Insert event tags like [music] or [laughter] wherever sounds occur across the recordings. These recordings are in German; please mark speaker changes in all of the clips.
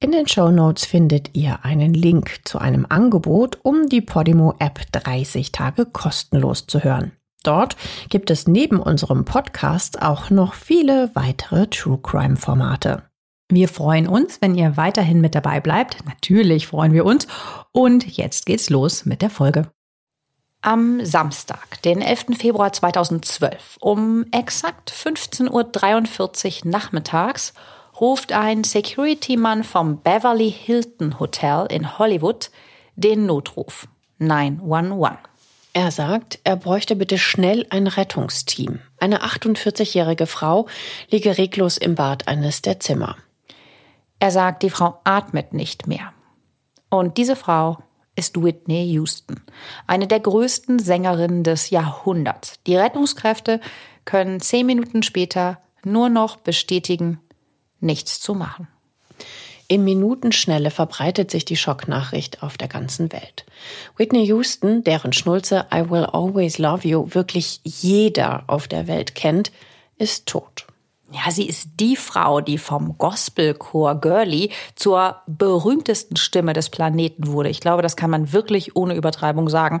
Speaker 1: In den Show Notes findet ihr einen Link zu einem Angebot, um die Podimo App 30 Tage kostenlos zu hören. Dort gibt es neben unserem Podcast auch noch viele weitere True Crime Formate.
Speaker 2: Wir freuen uns, wenn ihr weiterhin mit dabei bleibt. Natürlich freuen wir uns. Und jetzt geht's los mit der Folge. Am Samstag, den 11. Februar 2012, um exakt 15.43 Uhr nachmittags, ruft ein Security-Mann vom Beverly Hilton Hotel in Hollywood den Notruf 911.
Speaker 1: Er sagt, er bräuchte bitte schnell ein Rettungsteam. Eine 48-jährige Frau liege reglos im Bad eines der Zimmer.
Speaker 2: Er sagt, die Frau atmet nicht mehr. Und diese Frau ist Whitney Houston, eine der größten Sängerinnen des Jahrhunderts. Die Rettungskräfte können zehn Minuten später nur noch bestätigen, nichts zu machen.
Speaker 1: Im Minutenschnelle verbreitet sich die Schocknachricht auf der ganzen Welt. Whitney Houston, deren Schnulze I Will Always Love You wirklich jeder auf der Welt kennt, ist tot.
Speaker 2: Ja, sie ist die Frau, die vom Gospelchor Girly zur berühmtesten Stimme des Planeten wurde. Ich glaube, das kann man wirklich ohne Übertreibung sagen,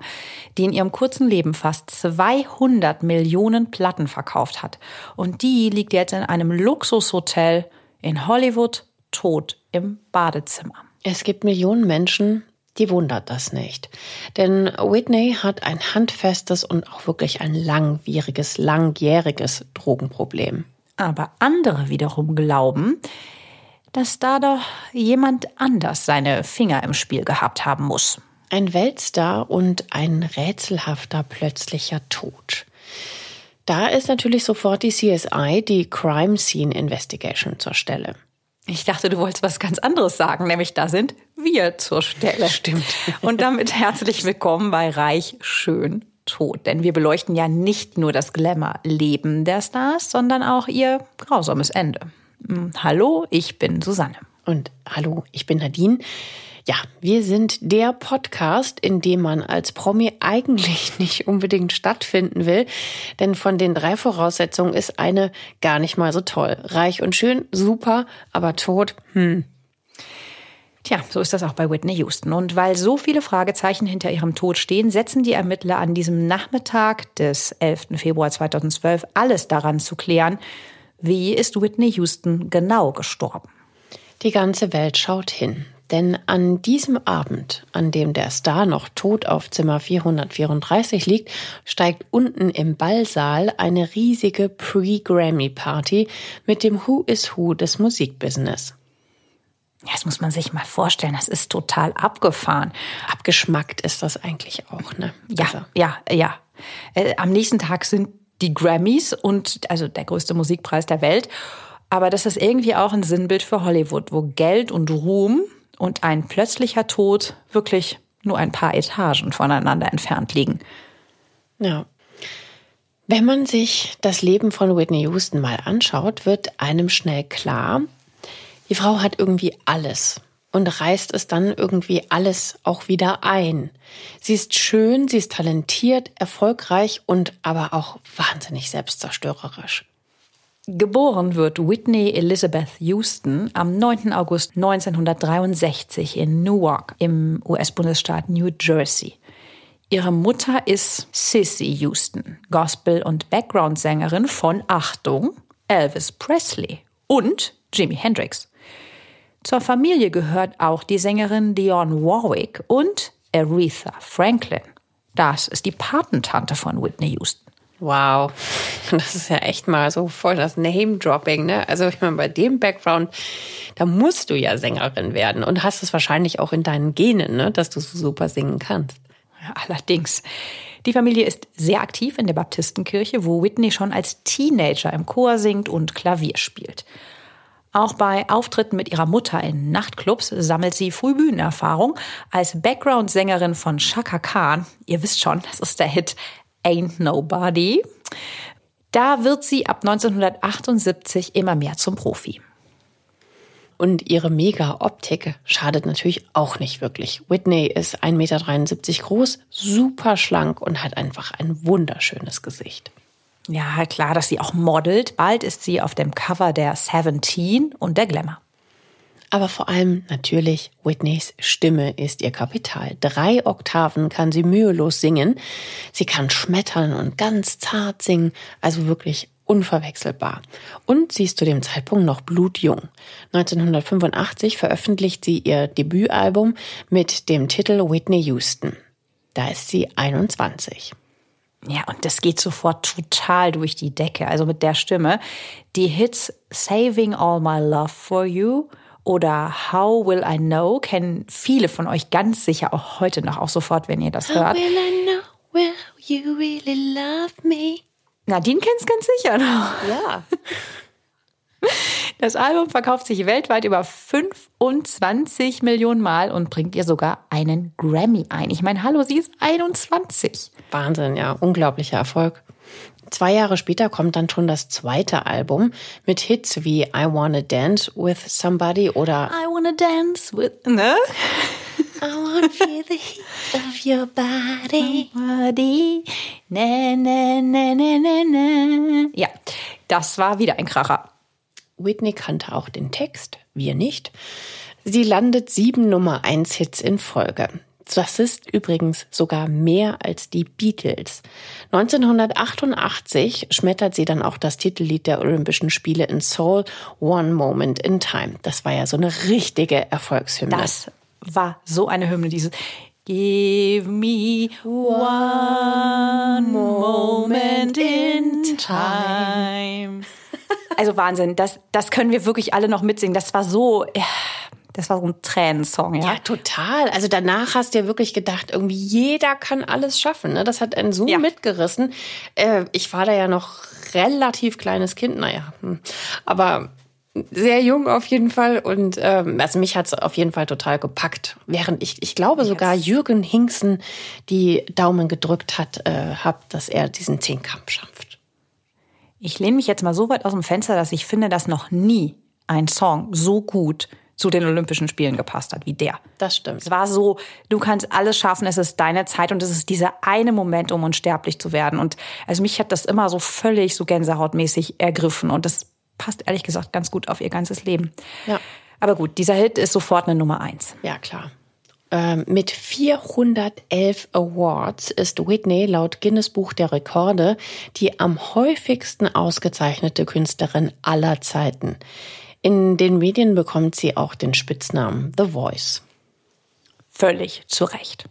Speaker 2: die in ihrem kurzen Leben fast 200 Millionen Platten verkauft hat. Und die liegt jetzt in einem Luxushotel in Hollywood tot im Badezimmer.
Speaker 1: Es gibt Millionen Menschen, die wundert das nicht. Denn Whitney hat ein handfestes und auch wirklich ein langwieriges, langjähriges Drogenproblem.
Speaker 2: Aber andere wiederum glauben, dass da doch jemand anders seine Finger im Spiel gehabt haben muss.
Speaker 1: Ein Weltstar und ein rätselhafter plötzlicher Tod. Da ist natürlich sofort die CSI, die Crime Scene Investigation zur Stelle.
Speaker 2: Ich dachte, du wolltest was ganz anderes sagen, nämlich da sind wir zur Stelle.
Speaker 1: Stimmt.
Speaker 2: Und damit herzlich willkommen bei Reich Schön Tod. Denn wir beleuchten ja nicht nur das Glamour-Leben der Stars, sondern auch ihr grausames Ende. Hm, hallo, ich bin Susanne.
Speaker 1: Und hallo, ich bin Nadine. Ja, wir sind der Podcast, in dem man als Promi eigentlich [laughs] nicht unbedingt stattfinden will, denn von den drei Voraussetzungen ist eine gar nicht mal so toll. Reich und schön, super, aber tot, hm,
Speaker 2: Tja, so ist das auch bei Whitney Houston. Und weil so viele Fragezeichen hinter ihrem Tod stehen, setzen die Ermittler an diesem Nachmittag des 11. Februar 2012 alles daran zu klären, wie ist Whitney Houston genau gestorben.
Speaker 1: Die ganze Welt schaut hin. Denn an diesem Abend, an dem der Star noch tot auf Zimmer 434 liegt, steigt unten im Ballsaal eine riesige Pre-Grammy-Party mit dem Who is Who des Musikbusiness.
Speaker 2: Ja, das muss man sich mal vorstellen. Das ist total abgefahren.
Speaker 1: Abgeschmackt ist das eigentlich auch, ne?
Speaker 2: Ja, also. ja, ja. Äh, am nächsten Tag sind die Grammys und also der größte Musikpreis der Welt. Aber das ist irgendwie auch ein Sinnbild für Hollywood, wo Geld und Ruhm und ein plötzlicher Tod wirklich nur ein paar Etagen voneinander entfernt liegen.
Speaker 1: Ja. Wenn man sich das Leben von Whitney Houston mal anschaut, wird einem schnell klar, die Frau hat irgendwie alles und reißt es dann irgendwie alles auch wieder ein. Sie ist schön, sie ist talentiert, erfolgreich und aber auch wahnsinnig selbstzerstörerisch.
Speaker 2: Geboren wird Whitney Elizabeth Houston am 9. August 1963 in Newark im US-Bundesstaat New Jersey. Ihre Mutter ist Sissy Houston, Gospel- und Background-Sängerin von Achtung, Elvis Presley und Jimi Hendrix. Zur Familie gehört auch die Sängerin Dionne Warwick und Aretha Franklin. Das ist die Patentante von Whitney Houston.
Speaker 1: Wow, [laughs] das ist ja echt mal so voll das Name-Dropping, ne? Also ich meine, bei dem Background, da musst du ja Sängerin werden und hast es wahrscheinlich auch in deinen Genen, ne? Dass du so super singen kannst.
Speaker 2: Allerdings. Die Familie ist sehr aktiv in der Baptistenkirche, wo Whitney schon als Teenager im Chor singt und Klavier spielt. Auch bei Auftritten mit ihrer Mutter in Nachtclubs sammelt sie früh Bühnenerfahrung als Background-Sängerin von Shaka Khan. Ihr wisst schon, das ist der Hit Ain't Nobody. Da wird sie ab 1978 immer mehr zum Profi.
Speaker 1: Und ihre Mega-Optik schadet natürlich auch nicht wirklich. Whitney ist 1,73 Meter groß, super schlank und hat einfach ein wunderschönes Gesicht.
Speaker 2: Ja, klar, dass sie auch modelt. Bald ist sie auf dem Cover der Seventeen und der Glamour.
Speaker 1: Aber vor allem natürlich Whitneys Stimme ist ihr Kapital. Drei Oktaven kann sie mühelos singen. Sie kann schmettern und ganz zart singen, also wirklich unverwechselbar. Und sie ist zu dem Zeitpunkt noch blutjung. 1985 veröffentlicht sie ihr Debütalbum mit dem Titel Whitney Houston. Da ist sie 21.
Speaker 2: Ja, und das geht sofort total durch die Decke, also mit der Stimme. Die Hits Saving All My Love for You oder How Will I Know kennen viele von euch ganz sicher auch heute noch, auch sofort, wenn ihr das hört.
Speaker 1: How will I know will you really love me?
Speaker 2: Nadine kennt's ganz sicher noch.
Speaker 1: Ja. [laughs]
Speaker 2: Das Album verkauft sich weltweit über 25 Millionen Mal und bringt ihr sogar einen Grammy ein. Ich meine, hallo, sie ist 21.
Speaker 1: Wahnsinn, ja, unglaublicher Erfolg. Zwei Jahre später kommt dann schon das zweite Album mit Hits wie I Wanna Dance with Somebody oder
Speaker 2: I Wanna Dance with, ne?
Speaker 1: I wanna feel the heat of your body.
Speaker 2: Body. Ne, ne, ne, ne, ne, ne. Ja, das war wieder ein Kracher.
Speaker 1: Whitney kannte auch den Text, wir nicht. Sie landet sieben Nummer eins Hits in Folge. Das ist übrigens sogar mehr als die Beatles. 1988 schmettert sie dann auch das Titellied der Olympischen Spiele in Seoul, One Moment in Time. Das war ja so eine richtige Erfolgshymne.
Speaker 2: Das war so eine Hymne, dieses Give me one moment in time. [laughs] Also Wahnsinn, das, das können wir wirklich alle noch mitsingen. Das war so, das war so ein Tränensong, ja.
Speaker 1: Ja, total. Also danach hast du ja wirklich gedacht, irgendwie jeder kann alles schaffen. Ne? Das hat einen so
Speaker 2: Ja.
Speaker 1: mitgerissen. Äh, ich war da ja noch relativ kleines Kind, naja, hm. aber sehr jung auf jeden Fall. Und ähm, also mich hat's auf jeden Fall total gepackt. Während ich, ich glaube sogar Jürgen Hinksen die Daumen gedrückt hat, äh, hab, dass er diesen Zehnkampf schafft.
Speaker 2: Ich lehne mich jetzt mal so weit aus dem Fenster, dass ich finde, dass noch nie ein Song so gut zu den Olympischen Spielen gepasst hat wie der.
Speaker 1: Das stimmt.
Speaker 2: Es war so, du kannst alles schaffen, es ist deine Zeit und es ist dieser eine Moment, um unsterblich zu werden. Und also mich hat das immer so völlig so gänsehautmäßig ergriffen und das passt ehrlich gesagt ganz gut auf ihr ganzes Leben.
Speaker 1: Ja.
Speaker 2: Aber gut, dieser Hit ist sofort eine Nummer eins.
Speaker 1: Ja, klar. Ähm, mit 411 Awards ist Whitney laut Guinness Buch der Rekorde die am häufigsten ausgezeichnete Künstlerin aller Zeiten. In den Medien bekommt sie auch den Spitznamen The Voice.
Speaker 2: Völlig zu Recht.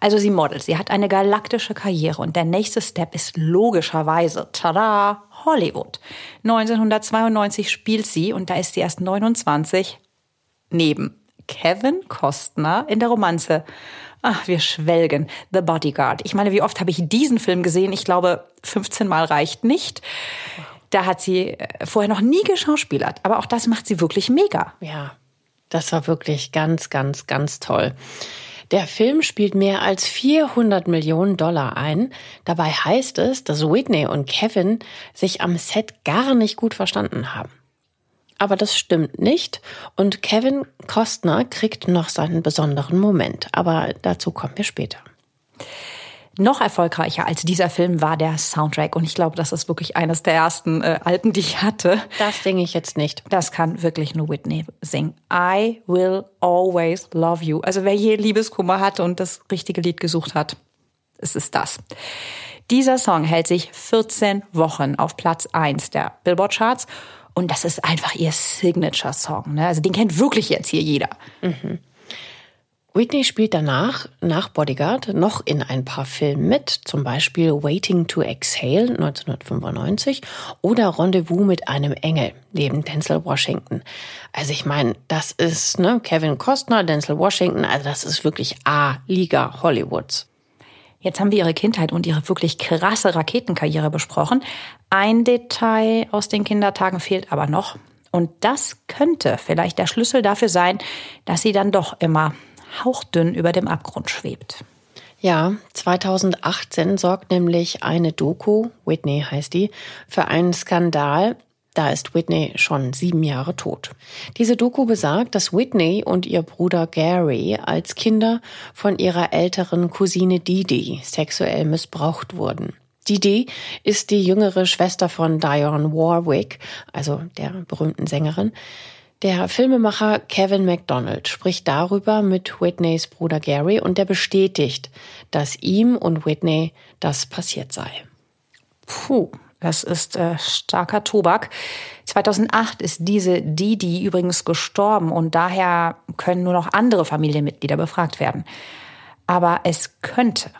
Speaker 2: Also sie modelt, sie hat eine galaktische Karriere und der nächste Step ist logischerweise, tada, Hollywood. 1992 spielt sie, und da ist sie erst 29, neben Kevin Costner in der Romanze. Ach, wir schwelgen. The Bodyguard. Ich meine, wie oft habe ich diesen Film gesehen? Ich glaube, 15 Mal reicht nicht. Da hat sie äh, vorher noch nie geschauspielert. Aber auch das macht sie wirklich mega.
Speaker 1: Ja, das war wirklich ganz, ganz, ganz toll. Der Film spielt mehr als 400 Millionen Dollar ein. Dabei heißt es, dass Whitney und Kevin sich am Set gar nicht gut verstanden haben. Aber das stimmt nicht und Kevin Costner kriegt noch seinen besonderen Moment. Aber dazu kommen wir später.
Speaker 2: Noch erfolgreicher als dieser Film war der Soundtrack. Und ich glaube, das ist wirklich eines der ersten äh, Alben, die ich hatte.
Speaker 1: Das singe ich jetzt nicht.
Speaker 2: Das kann wirklich nur Whitney singen. I will always love you. Also wer je Liebeskummer hatte und das richtige Lied gesucht hat, es ist das. Dieser Song hält sich 14 Wochen auf Platz 1 der Billboard-Charts. Und das ist einfach ihr Signature-Song. Ne? Also den kennt wirklich jetzt hier jeder.
Speaker 1: Whitney spielt danach, nach Bodyguard, noch in ein paar Filmen mit, zum Beispiel Waiting to Exhale 1995 oder Rendezvous mit einem Engel neben Denzel Washington. Also ich meine, das ist ne, Kevin Costner, Denzel Washington, also das ist wirklich A-Liga Hollywoods.
Speaker 2: Jetzt haben wir ihre Kindheit und ihre wirklich krasse Raketenkarriere besprochen. Ein Detail aus den Kindertagen fehlt aber noch. Und das könnte vielleicht der Schlüssel dafür sein, dass sie dann doch immer hauchdünn über dem Abgrund schwebt.
Speaker 1: Ja, 2018 sorgt nämlich eine Doku, Whitney heißt die, für einen Skandal. Da ist Whitney schon sieben Jahre tot. Diese Doku besagt, dass Whitney und ihr Bruder Gary als Kinder von ihrer älteren Cousine Didi sexuell missbraucht wurden. Didi ist die jüngere Schwester von Dionne Warwick, also der berühmten Sängerin. Der Filmemacher Kevin MacDonald spricht darüber mit Whitneys Bruder Gary und der bestätigt, dass ihm und Whitney das passiert sei.
Speaker 2: Puh, das ist äh, starker Tobak. 2008 ist diese Didi übrigens gestorben und daher können nur noch andere Familienmitglieder befragt werden. Aber es könnte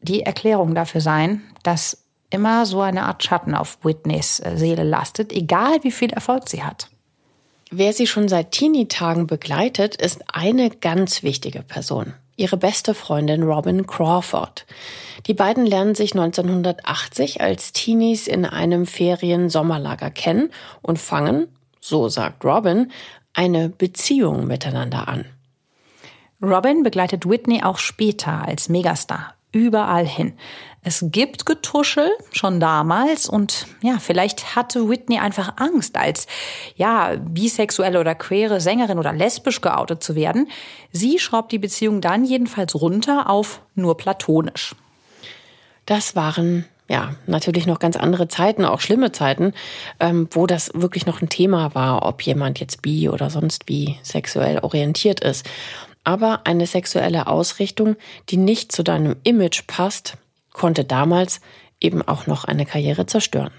Speaker 2: die Erklärung dafür sein, dass immer so eine Art Schatten auf Whitneys äh, Seele lastet, egal wie viel Erfolg sie hat.
Speaker 1: Wer sie schon seit Teenie-Tagen begleitet, ist eine ganz wichtige Person. Ihre beste Freundin Robin Crawford. Die beiden lernen sich 1980 als Teenies in einem Ferien-Sommerlager kennen und fangen, so sagt Robin, eine Beziehung miteinander an.
Speaker 2: Robin begleitet Whitney auch später als Megastar überall hin. Es gibt Getuschel schon damals und ja, vielleicht hatte Whitney einfach Angst, als ja, bisexuelle oder queere Sängerin oder lesbisch geoutet zu werden. Sie schraubt die Beziehung dann jedenfalls runter auf nur platonisch.
Speaker 1: Das waren ja, natürlich noch ganz andere Zeiten, auch schlimme Zeiten, ähm, wo das wirklich noch ein Thema war, ob jemand jetzt bi oder sonst wie sexuell orientiert ist. Aber eine sexuelle Ausrichtung, die nicht zu deinem Image passt, konnte damals eben auch noch eine Karriere zerstören.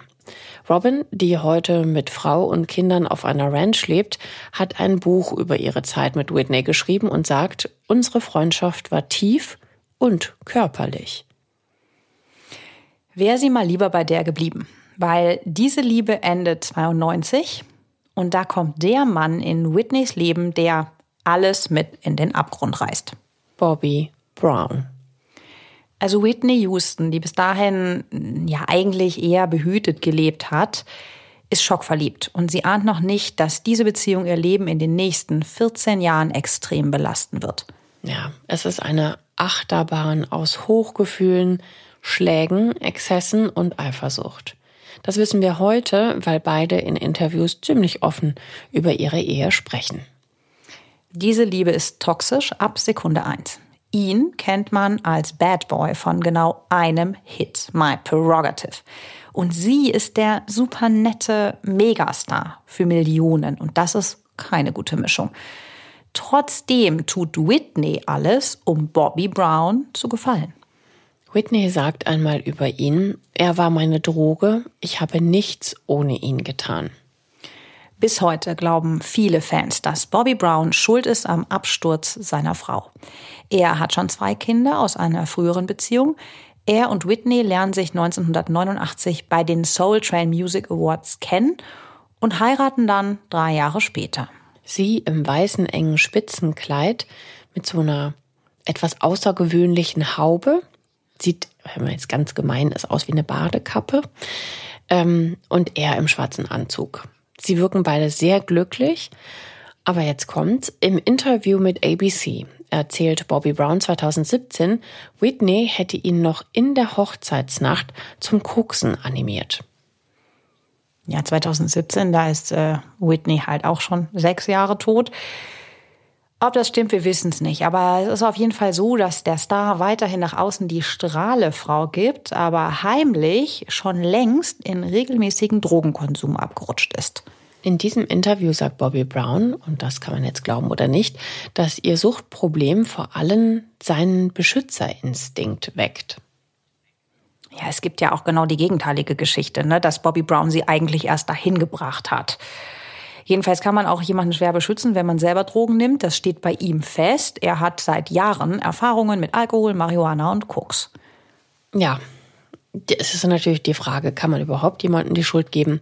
Speaker 1: Robin, die heute mit Frau und Kindern auf einer Ranch lebt, hat ein Buch über ihre Zeit mit Whitney geschrieben und sagt, unsere Freundschaft war tief und körperlich.
Speaker 2: Wäre sie mal lieber bei der geblieben, weil diese Liebe endet 92 und da kommt der Mann in Whitneys Leben, der alles mit in den Abgrund reißt.
Speaker 1: Bobby Brown.
Speaker 2: Also Whitney Houston, die bis dahin ja eigentlich eher behütet gelebt hat, ist schockverliebt und sie ahnt noch nicht, dass diese Beziehung ihr Leben in den nächsten 14 Jahren extrem belasten wird.
Speaker 1: Ja, es ist eine Achterbahn aus Hochgefühlen, Schlägen, Exzessen und Eifersucht. Das wissen wir heute, weil beide in Interviews ziemlich offen über ihre Ehe sprechen.
Speaker 2: Diese Liebe ist toxisch ab Sekunde eins. Ihn kennt man als Bad Boy von genau einem Hit, My Prerogative. Und sie ist der super nette Megastar für Millionen. Und das ist keine gute Mischung. Trotzdem tut Whitney alles, um Bobby Brown zu gefallen.
Speaker 1: Whitney sagt einmal über ihn, er war meine Droge, ich habe nichts ohne ihn getan.
Speaker 2: Bis heute glauben viele Fans, dass Bobby Brown schuld ist am Absturz seiner Frau. Er hat schon zwei Kinder aus einer früheren Beziehung. Er und Whitney lernen sich 1989 bei den Soul Train Music Awards kennen und heiraten dann drei Jahre später.
Speaker 1: Sie im weißen engen Spitzenkleid mit so einer etwas außergewöhnlichen Haube. Sieht, wenn man jetzt ganz gemein ist, aus wie eine Badekappe. Ähm, und er im schwarzen Anzug. Sie wirken beide sehr glücklich. Aber jetzt kommt, im Interview mit ABC erzählt Bobby Brown 2017, Whitney hätte ihn noch in der Hochzeitsnacht zum Koksen animiert.
Speaker 2: Ja, 2017, da ist äh, Whitney halt auch schon sechs Jahre tot. Ob das stimmt, wir wissen es nicht. Aber es ist auf jeden Fall so, dass der Star weiterhin nach außen die Strahlefrau gibt, aber heimlich schon längst in regelmäßigen Drogenkonsum abgerutscht ist.
Speaker 1: In diesem Interview sagt Bobby Brown, und das kann man jetzt glauben oder nicht, dass ihr Suchtproblem vor allem seinen Beschützerinstinkt weckt.
Speaker 2: Ja, es gibt ja auch genau die gegenteilige Geschichte, ne, dass Bobby Brown sie eigentlich erst dahin gebracht hat. Jedenfalls kann man auch jemanden schwer beschützen, wenn man selber Drogen nimmt. Das steht bei ihm fest. Er hat seit Jahren Erfahrungen mit Alkohol, Marihuana und Koks.
Speaker 1: Ja, es ist natürlich die Frage, kann man überhaupt jemandem die Schuld geben?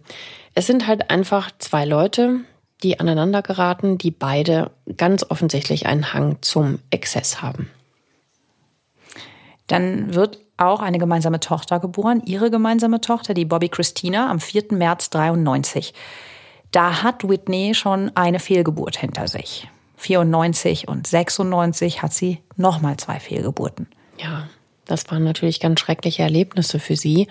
Speaker 1: Es sind halt einfach zwei Leute, die aneinander geraten, die beide ganz offensichtlich einen Hang zum Exzess haben.
Speaker 2: Dann wird auch eine gemeinsame Tochter geboren, ihre gemeinsame Tochter, die Bobby Christina, am 4. März 93. Da hat Whitney schon eine Fehlgeburt hinter sich. 94 und 96 hat sie nochmal zwei Fehlgeburten.
Speaker 1: Ja, das waren natürlich ganz schreckliche Erlebnisse für sie.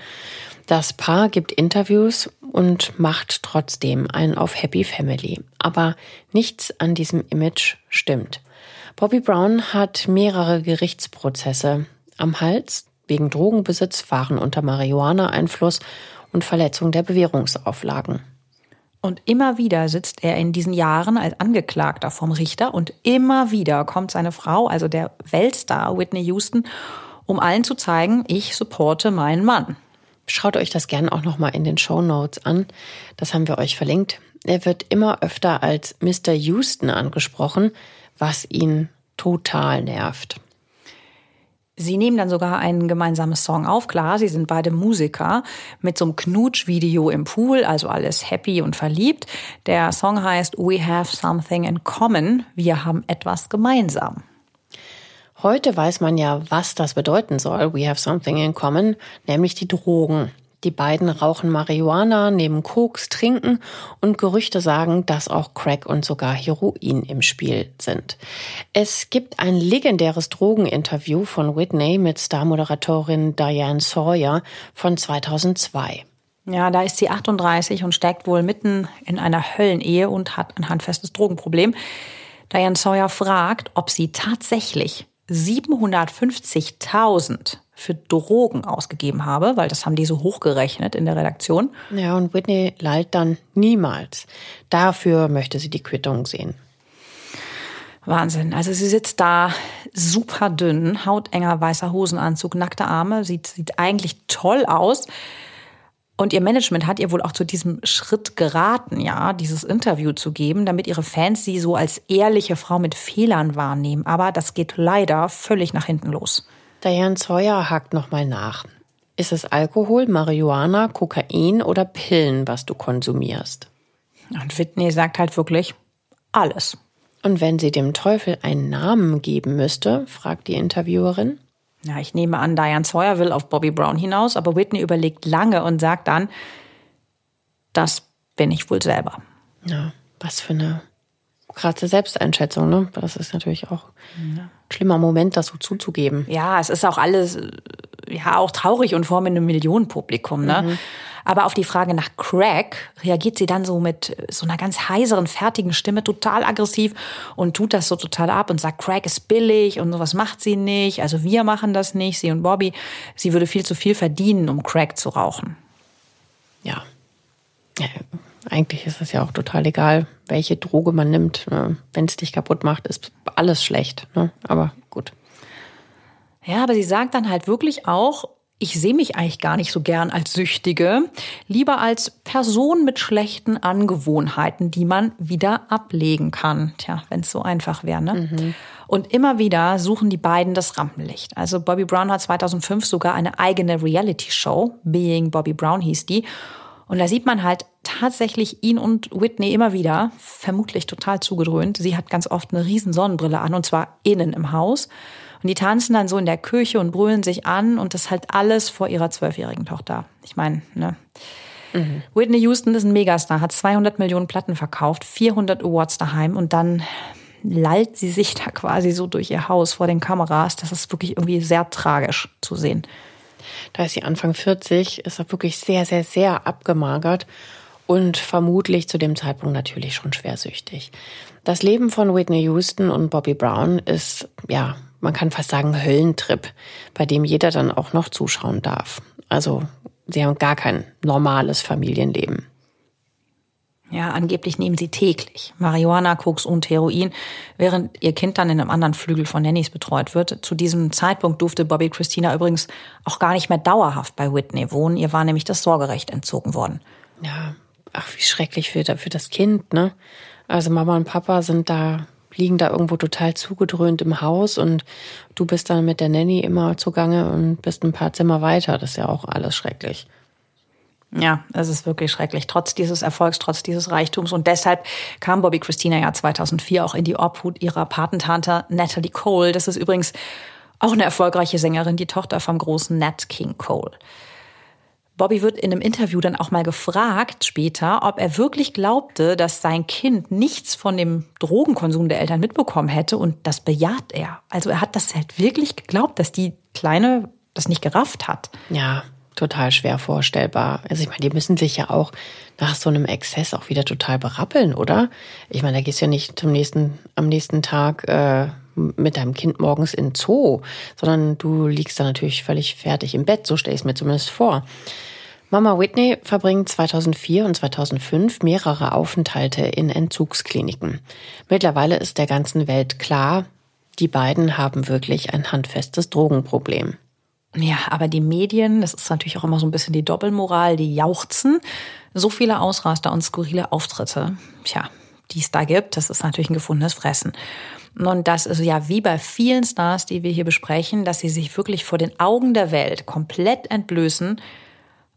Speaker 1: Das Paar gibt Interviews und macht trotzdem einen auf Happy Family. Aber nichts an diesem Image stimmt. Bobby Brown hat mehrere Gerichtsprozesse am Hals wegen Drogenbesitz, Fahren unter Marihuana-Einfluss und Verletzung der Bewährungsauflagen.
Speaker 2: Und immer wieder sitzt er in diesen Jahren als Angeklagter vom Richter und immer wieder kommt seine Frau, also der Weltstar Whitney Houston, um allen zu zeigen, ich supporte meinen Mann.
Speaker 1: Schaut euch das gerne auch nochmal in den Show Notes an. Das haben wir euch verlinkt. Er wird immer öfter als Mr. Houston angesprochen, was ihn total nervt.
Speaker 2: Sie nehmen dann sogar ein gemeinsames Song auf. Klar, sie sind beide Musiker mit so einem Knutsch-Video im Pool, also alles happy und verliebt. Der Song heißt We Have Something in Common. Wir haben etwas gemeinsam.
Speaker 1: Heute weiß man ja, was das bedeuten soll. We have something in common, nämlich die Drogen. Die beiden rauchen Marihuana, nehmen Koks, trinken und Gerüchte sagen, dass auch Crack und sogar Heroin im Spiel sind. Es gibt ein legendäres Drogeninterview von Whitney mit Starmoderatorin Diane Sawyer von 2002.
Speaker 2: Ja, da ist sie 38 und steckt wohl mitten in einer Höllenehe und hat ein handfestes Drogenproblem. Diane Sawyer fragt, ob sie tatsächlich 750.000 für Drogen ausgegeben habe, weil das haben die so hochgerechnet in der Redaktion.
Speaker 1: Ja, und Whitney lallt dann niemals. Dafür möchte sie die Quittung sehen.
Speaker 2: Wahnsinn. Also sie sitzt da super dünn, hautenger weißer Hosenanzug, nackte Arme, sieht, sieht eigentlich toll aus. Und ihr Management hat ihr wohl auch zu diesem Schritt geraten, ja, dieses Interview zu geben, damit ihre Fans sie so als ehrliche Frau mit Fehlern wahrnehmen. Aber das geht leider völlig nach hinten los.
Speaker 1: Diane Sawyer hakt nochmal nach. Ist es Alkohol, Marihuana, Kokain oder Pillen, was du konsumierst?
Speaker 2: Und Whitney sagt halt wirklich alles.
Speaker 1: Und wenn sie dem Teufel einen Namen geben müsste, fragt die Interviewerin.
Speaker 2: Ja, ich nehme an, Diane Sawyer will auf Bobby Brown hinaus, aber Whitney überlegt lange und sagt dann, das bin ich wohl selber.
Speaker 1: Ja, was für eine krasse Selbsteinschätzung, ne? Das ist natürlich auch ein schlimmer Moment, das so zuzugeben.
Speaker 2: Ja, es ist auch alles, ja, auch traurig und vor allem einem Millionenpublikum, ne? Mhm. Aber auf die Frage nach Crack reagiert sie dann so mit so einer ganz heiseren, fertigen Stimme, total aggressiv und tut das so total ab und sagt, Crack ist billig und sowas macht sie nicht. Also wir machen das nicht, sie und Bobby. Sie würde viel zu viel verdienen, um Crack zu rauchen.
Speaker 1: Ja. ja eigentlich ist es ja auch total egal, welche Droge man nimmt. Ne? Wenn es dich kaputt macht, ist alles schlecht. Ne? Aber gut.
Speaker 2: Ja, aber sie sagt dann halt wirklich auch, ich sehe mich eigentlich gar nicht so gern als Süchtige, lieber als Person mit schlechten Angewohnheiten, die man wieder ablegen kann. Tja, wenn es so einfach wäre. Ne? Mhm. Und immer wieder suchen die beiden das Rampenlicht. Also Bobby Brown hat 2005 sogar eine eigene Reality-Show, Being Bobby Brown hieß die. Und da sieht man halt tatsächlich ihn und Whitney immer wieder, vermutlich total zugedröhnt. Sie hat ganz oft eine riesen Sonnenbrille an und zwar innen im Haus. Und die tanzen dann so in der Küche und brüllen sich an und das halt alles vor ihrer zwölfjährigen Tochter. Ich meine, ne? Mhm. Whitney Houston ist ein Megastar, hat 200 Millionen Platten verkauft, 400 Awards daheim und dann lallt sie sich da quasi so durch ihr Haus vor den Kameras. Das ist wirklich irgendwie sehr tragisch zu sehen.
Speaker 1: Da ist sie Anfang 40, ist er wirklich sehr, sehr, sehr abgemagert und vermutlich zu dem Zeitpunkt natürlich schon schwersüchtig. Das Leben von Whitney Houston und Bobby Brown ist, ja, man kann fast sagen, Höllentrip, bei dem jeder dann auch noch zuschauen darf. Also sie haben gar kein normales Familienleben.
Speaker 2: Ja, angeblich nehmen sie täglich Marihuana, Koks und Heroin, während ihr Kind dann in einem anderen Flügel von Nannies betreut wird. Zu diesem Zeitpunkt durfte Bobby Christina übrigens auch gar nicht mehr dauerhaft bei Whitney wohnen. Ihr war nämlich das Sorgerecht entzogen worden.
Speaker 1: Ja, ach, wie schrecklich für, für das Kind, ne? Also Mama und Papa sind da liegen da irgendwo total zugedröhnt im Haus und du bist dann mit der Nanny immer zugange und bist ein paar Zimmer weiter. Das ist ja auch alles schrecklich.
Speaker 2: Ja, es ist wirklich schrecklich, trotz dieses Erfolgs, trotz dieses Reichtums. Und deshalb kam Bobby Christina ja 2004 auch in die Obhut ihrer Patentante Natalie Cole. Das ist übrigens auch eine erfolgreiche Sängerin, die Tochter vom großen Nat King Cole. Bobby wird in einem Interview dann auch mal gefragt später, ob er wirklich glaubte, dass sein Kind nichts von dem Drogenkonsum der Eltern mitbekommen hätte und das bejaht er. Also er hat das halt wirklich geglaubt, dass die Kleine das nicht gerafft hat.
Speaker 1: Ja, total schwer vorstellbar. Also ich meine, die müssen sich ja auch nach so einem Exzess auch wieder total berappeln, oder? Ich meine, da gehst du ja nicht zum nächsten, am nächsten Tag äh, mit deinem Kind morgens in Zoo, sondern du liegst da natürlich völlig fertig im Bett, so stelle ich es mir zumindest vor. Mama Whitney verbringt 2004 und 2005 mehrere Aufenthalte in Entzugskliniken. Mittlerweile ist der ganzen Welt klar, die beiden haben wirklich ein handfestes Drogenproblem.
Speaker 2: Ja, aber die Medien, das ist natürlich auch immer so ein bisschen die Doppelmoral, die jauchzen. So viele Ausraster und skurrile Auftritte, tja, die es da gibt, das ist natürlich ein gefundenes Fressen. Und das ist ja wie bei vielen Stars, die wir hier besprechen, dass sie sich wirklich vor den Augen der Welt komplett entblößen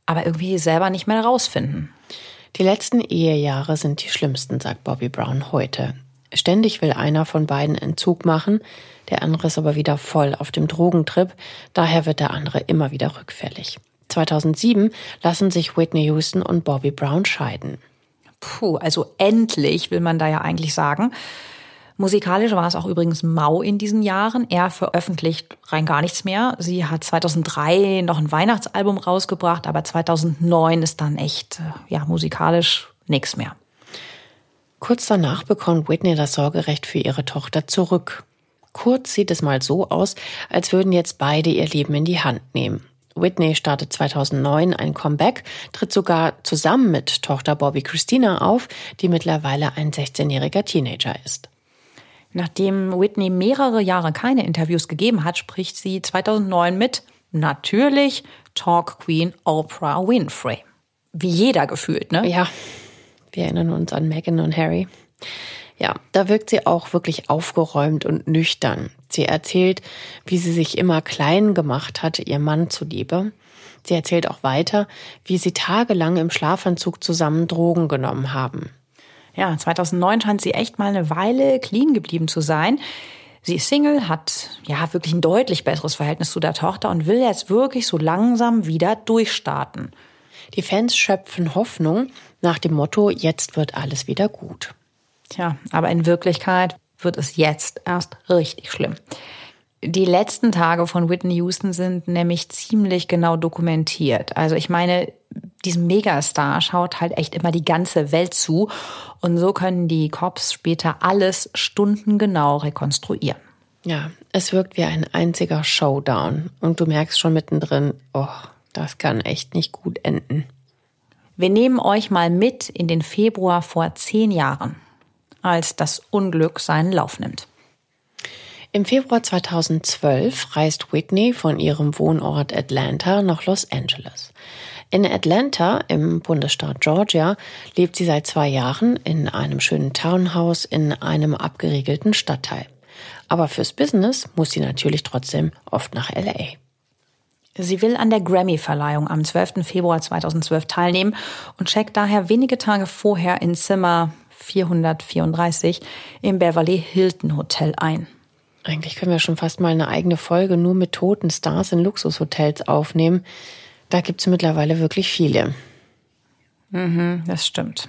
Speaker 2: aber irgendwie selber nicht mehr rausfinden.
Speaker 1: Die letzten Ehejahre sind die schlimmsten, sagt Bobby Brown heute. Ständig will einer von beiden Entzug machen, der andere ist aber wieder voll auf dem Drogentrip, daher wird der andere immer wieder rückfällig. 2007 lassen sich Whitney Houston und Bobby Brown scheiden.
Speaker 2: Puh, also endlich will man da ja eigentlich sagen. Musikalisch war es auch übrigens mau in diesen Jahren. Er veröffentlicht rein gar nichts mehr. Sie hat 2003 noch ein Weihnachtsalbum rausgebracht, aber 2009 ist dann echt, äh, ja, musikalisch nichts mehr.
Speaker 1: Kurz danach bekommt Whitney das Sorgerecht für ihre Tochter zurück. Kurz sieht es mal so aus, als würden jetzt beide ihr Leben in die Hand nehmen. Whitney startet 2009 ein Comeback, tritt sogar zusammen mit Tochter Bobby Christina auf, die mittlerweile ein 16-jähriger Teenager ist.
Speaker 2: Nachdem Whitney mehrere Jahre keine Interviews gegeben hat, spricht sie 2009 mit natürlich Talk Queen Oprah Winfrey. Wie jeder gefühlt, ne?
Speaker 1: Ja, wir erinnern uns an Meghan und Harry. Ja, da wirkt sie auch wirklich aufgeräumt und nüchtern. Sie erzählt, wie sie sich immer klein gemacht hat, ihr Mann zuliebe. Sie erzählt auch weiter, wie sie tagelang im Schlafanzug zusammen Drogen genommen haben.
Speaker 2: Ja, 2009 scheint sie echt mal eine Weile clean geblieben zu sein. Sie ist Single, hat ja wirklich ein deutlich besseres Verhältnis zu der Tochter und will jetzt wirklich so langsam wieder durchstarten.
Speaker 1: Die Fans schöpfen Hoffnung nach dem Motto, jetzt wird alles wieder gut.
Speaker 2: Tja, aber in Wirklichkeit wird es jetzt erst richtig schlimm. Die letzten Tage von Whitney Houston sind nämlich ziemlich genau dokumentiert. Also ich meine, diesem Megastar schaut halt echt immer die ganze Welt zu und so können die Cops später alles stundengenau rekonstruieren.
Speaker 1: Ja, es wirkt wie ein einziger Showdown und du merkst schon mittendrin, oh, das kann echt nicht gut enden.
Speaker 2: Wir nehmen euch mal mit in den Februar vor zehn Jahren, als das Unglück seinen Lauf nimmt.
Speaker 1: Im Februar 2012 reist Whitney von ihrem Wohnort Atlanta nach Los Angeles. In Atlanta im Bundesstaat Georgia lebt sie seit zwei Jahren in einem schönen Townhouse in einem abgeriegelten Stadtteil. Aber fürs Business muss sie natürlich trotzdem oft nach LA.
Speaker 2: Sie will an der Grammy-Verleihung am 12. Februar 2012 teilnehmen und checkt daher wenige Tage vorher in Zimmer 434 im Beverly Hilton Hotel ein.
Speaker 1: Eigentlich können wir schon fast mal eine eigene Folge nur mit toten Stars in Luxushotels aufnehmen. Da gibt es mittlerweile wirklich viele.
Speaker 2: Mhm, das stimmt.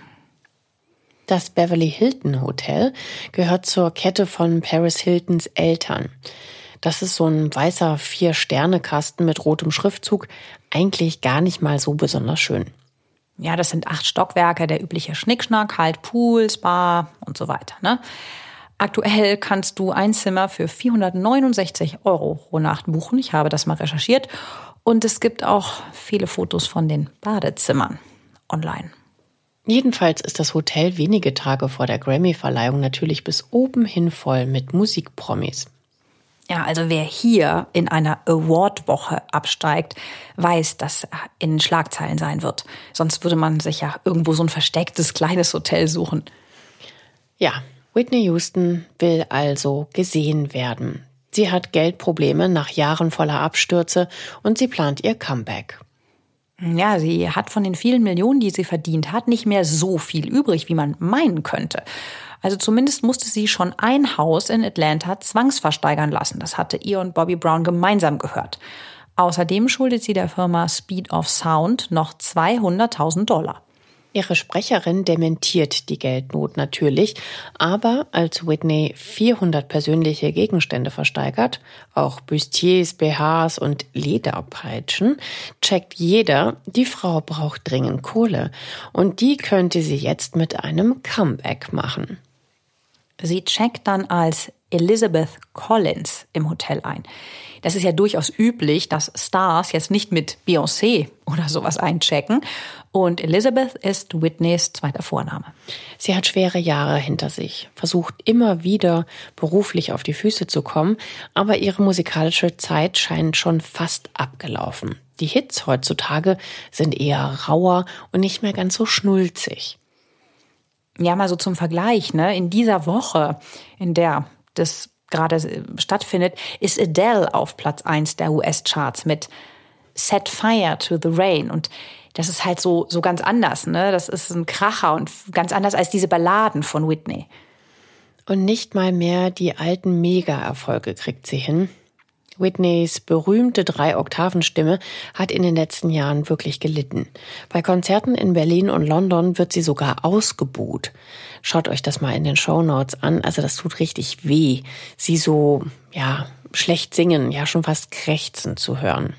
Speaker 1: Das Beverly Hilton Hotel gehört zur Kette von Paris Hiltons Eltern. Das ist so ein weißer Vier-Sterne-Kasten mit rotem Schriftzug. Eigentlich gar nicht mal so besonders schön.
Speaker 2: Ja, das sind acht Stockwerke, der übliche Schnickschnack, halt Pool, Spa und so weiter. Ne? Aktuell kannst du ein Zimmer für 469 Euro pro Nacht buchen. Ich habe das mal recherchiert. Und es gibt auch viele Fotos von den Badezimmern online.
Speaker 1: Jedenfalls ist das Hotel wenige Tage vor der Grammy-Verleihung natürlich bis oben hin voll mit Musikpromis.
Speaker 2: Ja, also wer hier in einer Award-Woche absteigt, weiß, dass in Schlagzeilen sein wird. Sonst würde man sich ja irgendwo so ein verstecktes kleines Hotel suchen.
Speaker 1: Ja, Whitney Houston will also gesehen werden. Sie hat Geldprobleme nach Jahren voller Abstürze und sie plant ihr Comeback.
Speaker 2: Ja, sie hat von den vielen Millionen, die sie verdient hat, nicht mehr so viel übrig, wie man meinen könnte. Also zumindest musste sie schon ein Haus in Atlanta zwangsversteigern lassen. Das hatte ihr und Bobby Brown gemeinsam gehört. Außerdem schuldet sie der Firma Speed of Sound noch 200.000 Dollar.
Speaker 1: Ihre Sprecherin dementiert die Geldnot natürlich, aber als Whitney 400 persönliche Gegenstände versteigert, auch Bustiers, BHs und Lederpeitschen, checkt jeder, die Frau braucht dringend Kohle und die könnte sie jetzt mit einem Comeback machen.
Speaker 2: Sie checkt dann als Elizabeth Collins im Hotel ein. Das ist ja durchaus üblich, dass Stars jetzt nicht mit Beyoncé oder sowas einchecken. Und Elizabeth ist Whitneys zweiter Vorname.
Speaker 1: Sie hat schwere Jahre hinter sich, versucht immer wieder beruflich auf die Füße zu kommen, aber ihre musikalische Zeit scheint schon fast abgelaufen. Die Hits heutzutage sind eher rauer und nicht mehr ganz so schnulzig.
Speaker 2: Ja, mal so zum Vergleich, ne? In dieser Woche, in der das gerade stattfindet, ist Adele auf Platz 1 der US-Charts mit Set Fire to the Rain. Und das ist halt so, so ganz anders, ne? Das ist ein Kracher und ganz anders als diese Balladen von Whitney.
Speaker 1: Und nicht mal mehr die alten Mega-Erfolge kriegt sie hin. Whitneys berühmte Drei-Oktaven-Stimme hat in den letzten Jahren wirklich gelitten. Bei Konzerten in Berlin und London wird sie sogar ausgebuht. Schaut euch das mal in den Show Notes an. Also das tut richtig weh, sie so, ja, schlecht singen, ja, schon fast krächzen zu hören.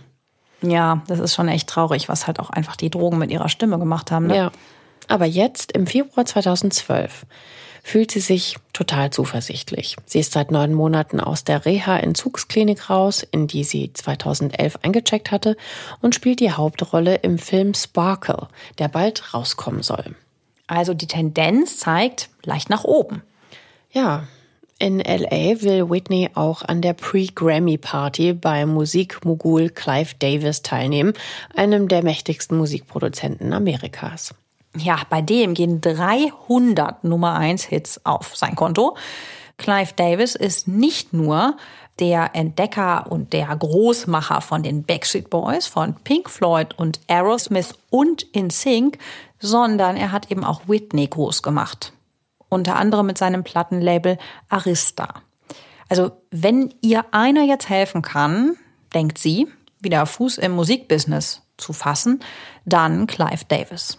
Speaker 2: Ja, das ist schon echt traurig, was halt auch einfach die Drogen mit ihrer Stimme gemacht haben. Ne?
Speaker 1: Ja. Aber jetzt, im Februar 2012, fühlt sie sich total zuversichtlich. Sie ist seit neun Monaten aus der Reha-Entzugsklinik raus, in die sie 2011 eingecheckt hatte und spielt die Hauptrolle im Film Sparkle, der bald rauskommen soll.
Speaker 2: Also die Tendenz zeigt leicht nach oben.
Speaker 1: Ja, in LA will Whitney auch an der Pre-Grammy-Party bei Musikmogul Clive Davis teilnehmen, einem der mächtigsten Musikproduzenten Amerikas.
Speaker 2: Ja, bei dem gehen 300 Nummer 1 Hits auf sein Konto. Clive Davis ist nicht nur der Entdecker und der Großmacher von den Backstreet Boys, von Pink Floyd und Aerosmith und In Sync, sondern er hat eben auch Whitney groß gemacht. Unter anderem mit seinem Plattenlabel Arista. Also, wenn ihr einer jetzt helfen kann, denkt sie, wieder Fuß im Musikbusiness zu fassen, dann Clive Davis.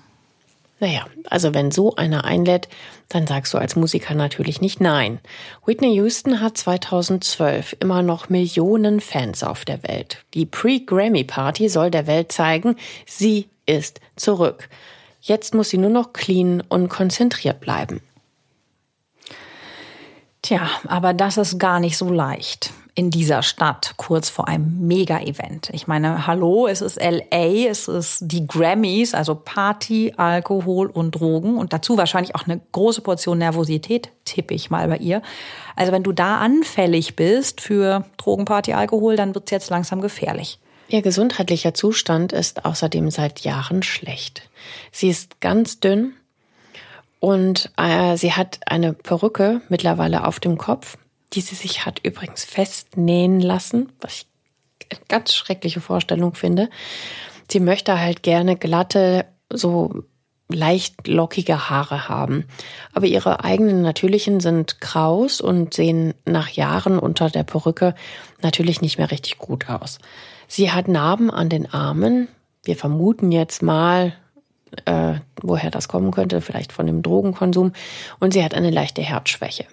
Speaker 1: Naja, also wenn so einer einlädt, dann sagst du als Musiker natürlich nicht nein. Whitney Houston hat 2012 immer noch Millionen Fans auf der Welt. Die Pre-Grammy-Party soll der Welt zeigen, sie ist zurück. Jetzt muss sie nur noch clean und konzentriert bleiben.
Speaker 2: Tja, aber das ist gar nicht so leicht in dieser Stadt kurz vor einem Mega-Event. Ich meine, hallo, es ist LA, es ist die Grammys, also Party, Alkohol und Drogen und dazu wahrscheinlich auch eine große Portion Nervosität, tippe ich mal bei ihr. Also wenn du da anfällig bist für Drogenparty, Alkohol, dann wird's jetzt langsam gefährlich.
Speaker 1: Ihr gesundheitlicher Zustand ist außerdem seit Jahren schlecht. Sie ist ganz dünn und äh, sie hat eine Perücke mittlerweile auf dem Kopf die sie sich hat übrigens festnähen lassen, was ich eine ganz schreckliche Vorstellung finde. Sie möchte halt gerne glatte, so leicht lockige Haare haben. Aber ihre eigenen natürlichen sind kraus und sehen nach Jahren unter der Perücke natürlich nicht mehr richtig gut aus. Sie hat Narben an den Armen. Wir vermuten jetzt mal, äh, woher das kommen könnte, vielleicht von dem Drogenkonsum. Und sie hat eine leichte Herzschwäche.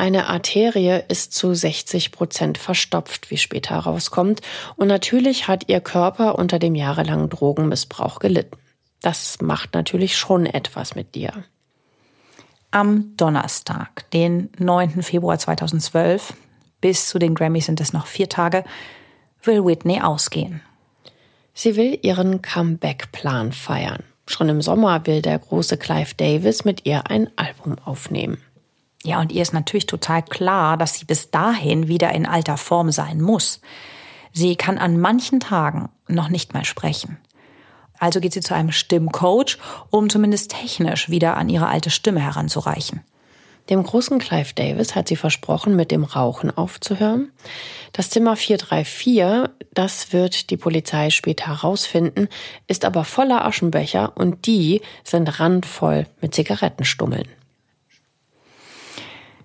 Speaker 1: Eine Arterie ist zu 60 Prozent verstopft, wie später herauskommt. Und natürlich hat ihr Körper unter dem jahrelangen Drogenmissbrauch gelitten. Das macht natürlich schon etwas mit dir.
Speaker 2: Am Donnerstag, den 9. Februar 2012, bis zu den Grammys sind es noch vier Tage, will Whitney ausgehen.
Speaker 1: Sie will ihren Comeback-Plan feiern. Schon im Sommer will der große Clive Davis mit ihr ein Album aufnehmen.
Speaker 2: Ja, und ihr ist natürlich total klar, dass sie bis dahin wieder in alter Form sein muss. Sie kann an manchen Tagen noch nicht mal sprechen. Also geht sie zu einem Stimmcoach, um zumindest technisch wieder an ihre alte Stimme heranzureichen.
Speaker 1: Dem großen Clive Davis hat sie versprochen, mit dem Rauchen aufzuhören. Das Zimmer 434, das wird die Polizei später herausfinden, ist aber voller Aschenbecher und die sind randvoll mit Zigarettenstummeln.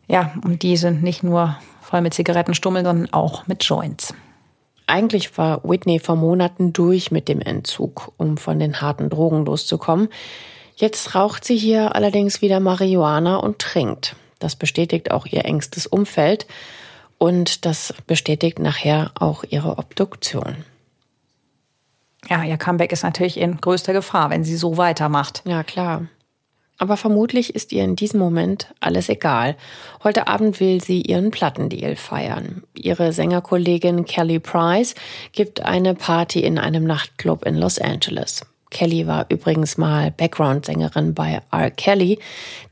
Speaker 2: Ja, und die sind nicht nur voll mit Zigarettenstummeln, sondern auch mit Joints.
Speaker 1: Eigentlich war Whitney vor Monaten durch mit dem Entzug, um von den harten Drogen loszukommen. Jetzt raucht sie hier allerdings wieder Marihuana und trinkt. Das bestätigt auch ihr engstes Umfeld und das bestätigt nachher auch ihre Obduktion.
Speaker 2: Ja, ihr Comeback ist natürlich in größter Gefahr, wenn sie so weitermacht.
Speaker 1: Ja, klar. Aber vermutlich ist ihr in diesem Moment alles egal. Heute Abend will sie ihren Plattendeal feiern. Ihre Sängerkollegin Kelly Price gibt eine Party in einem Nachtclub in Los Angeles. Kelly war übrigens mal Background-Sängerin bei R. Kelly.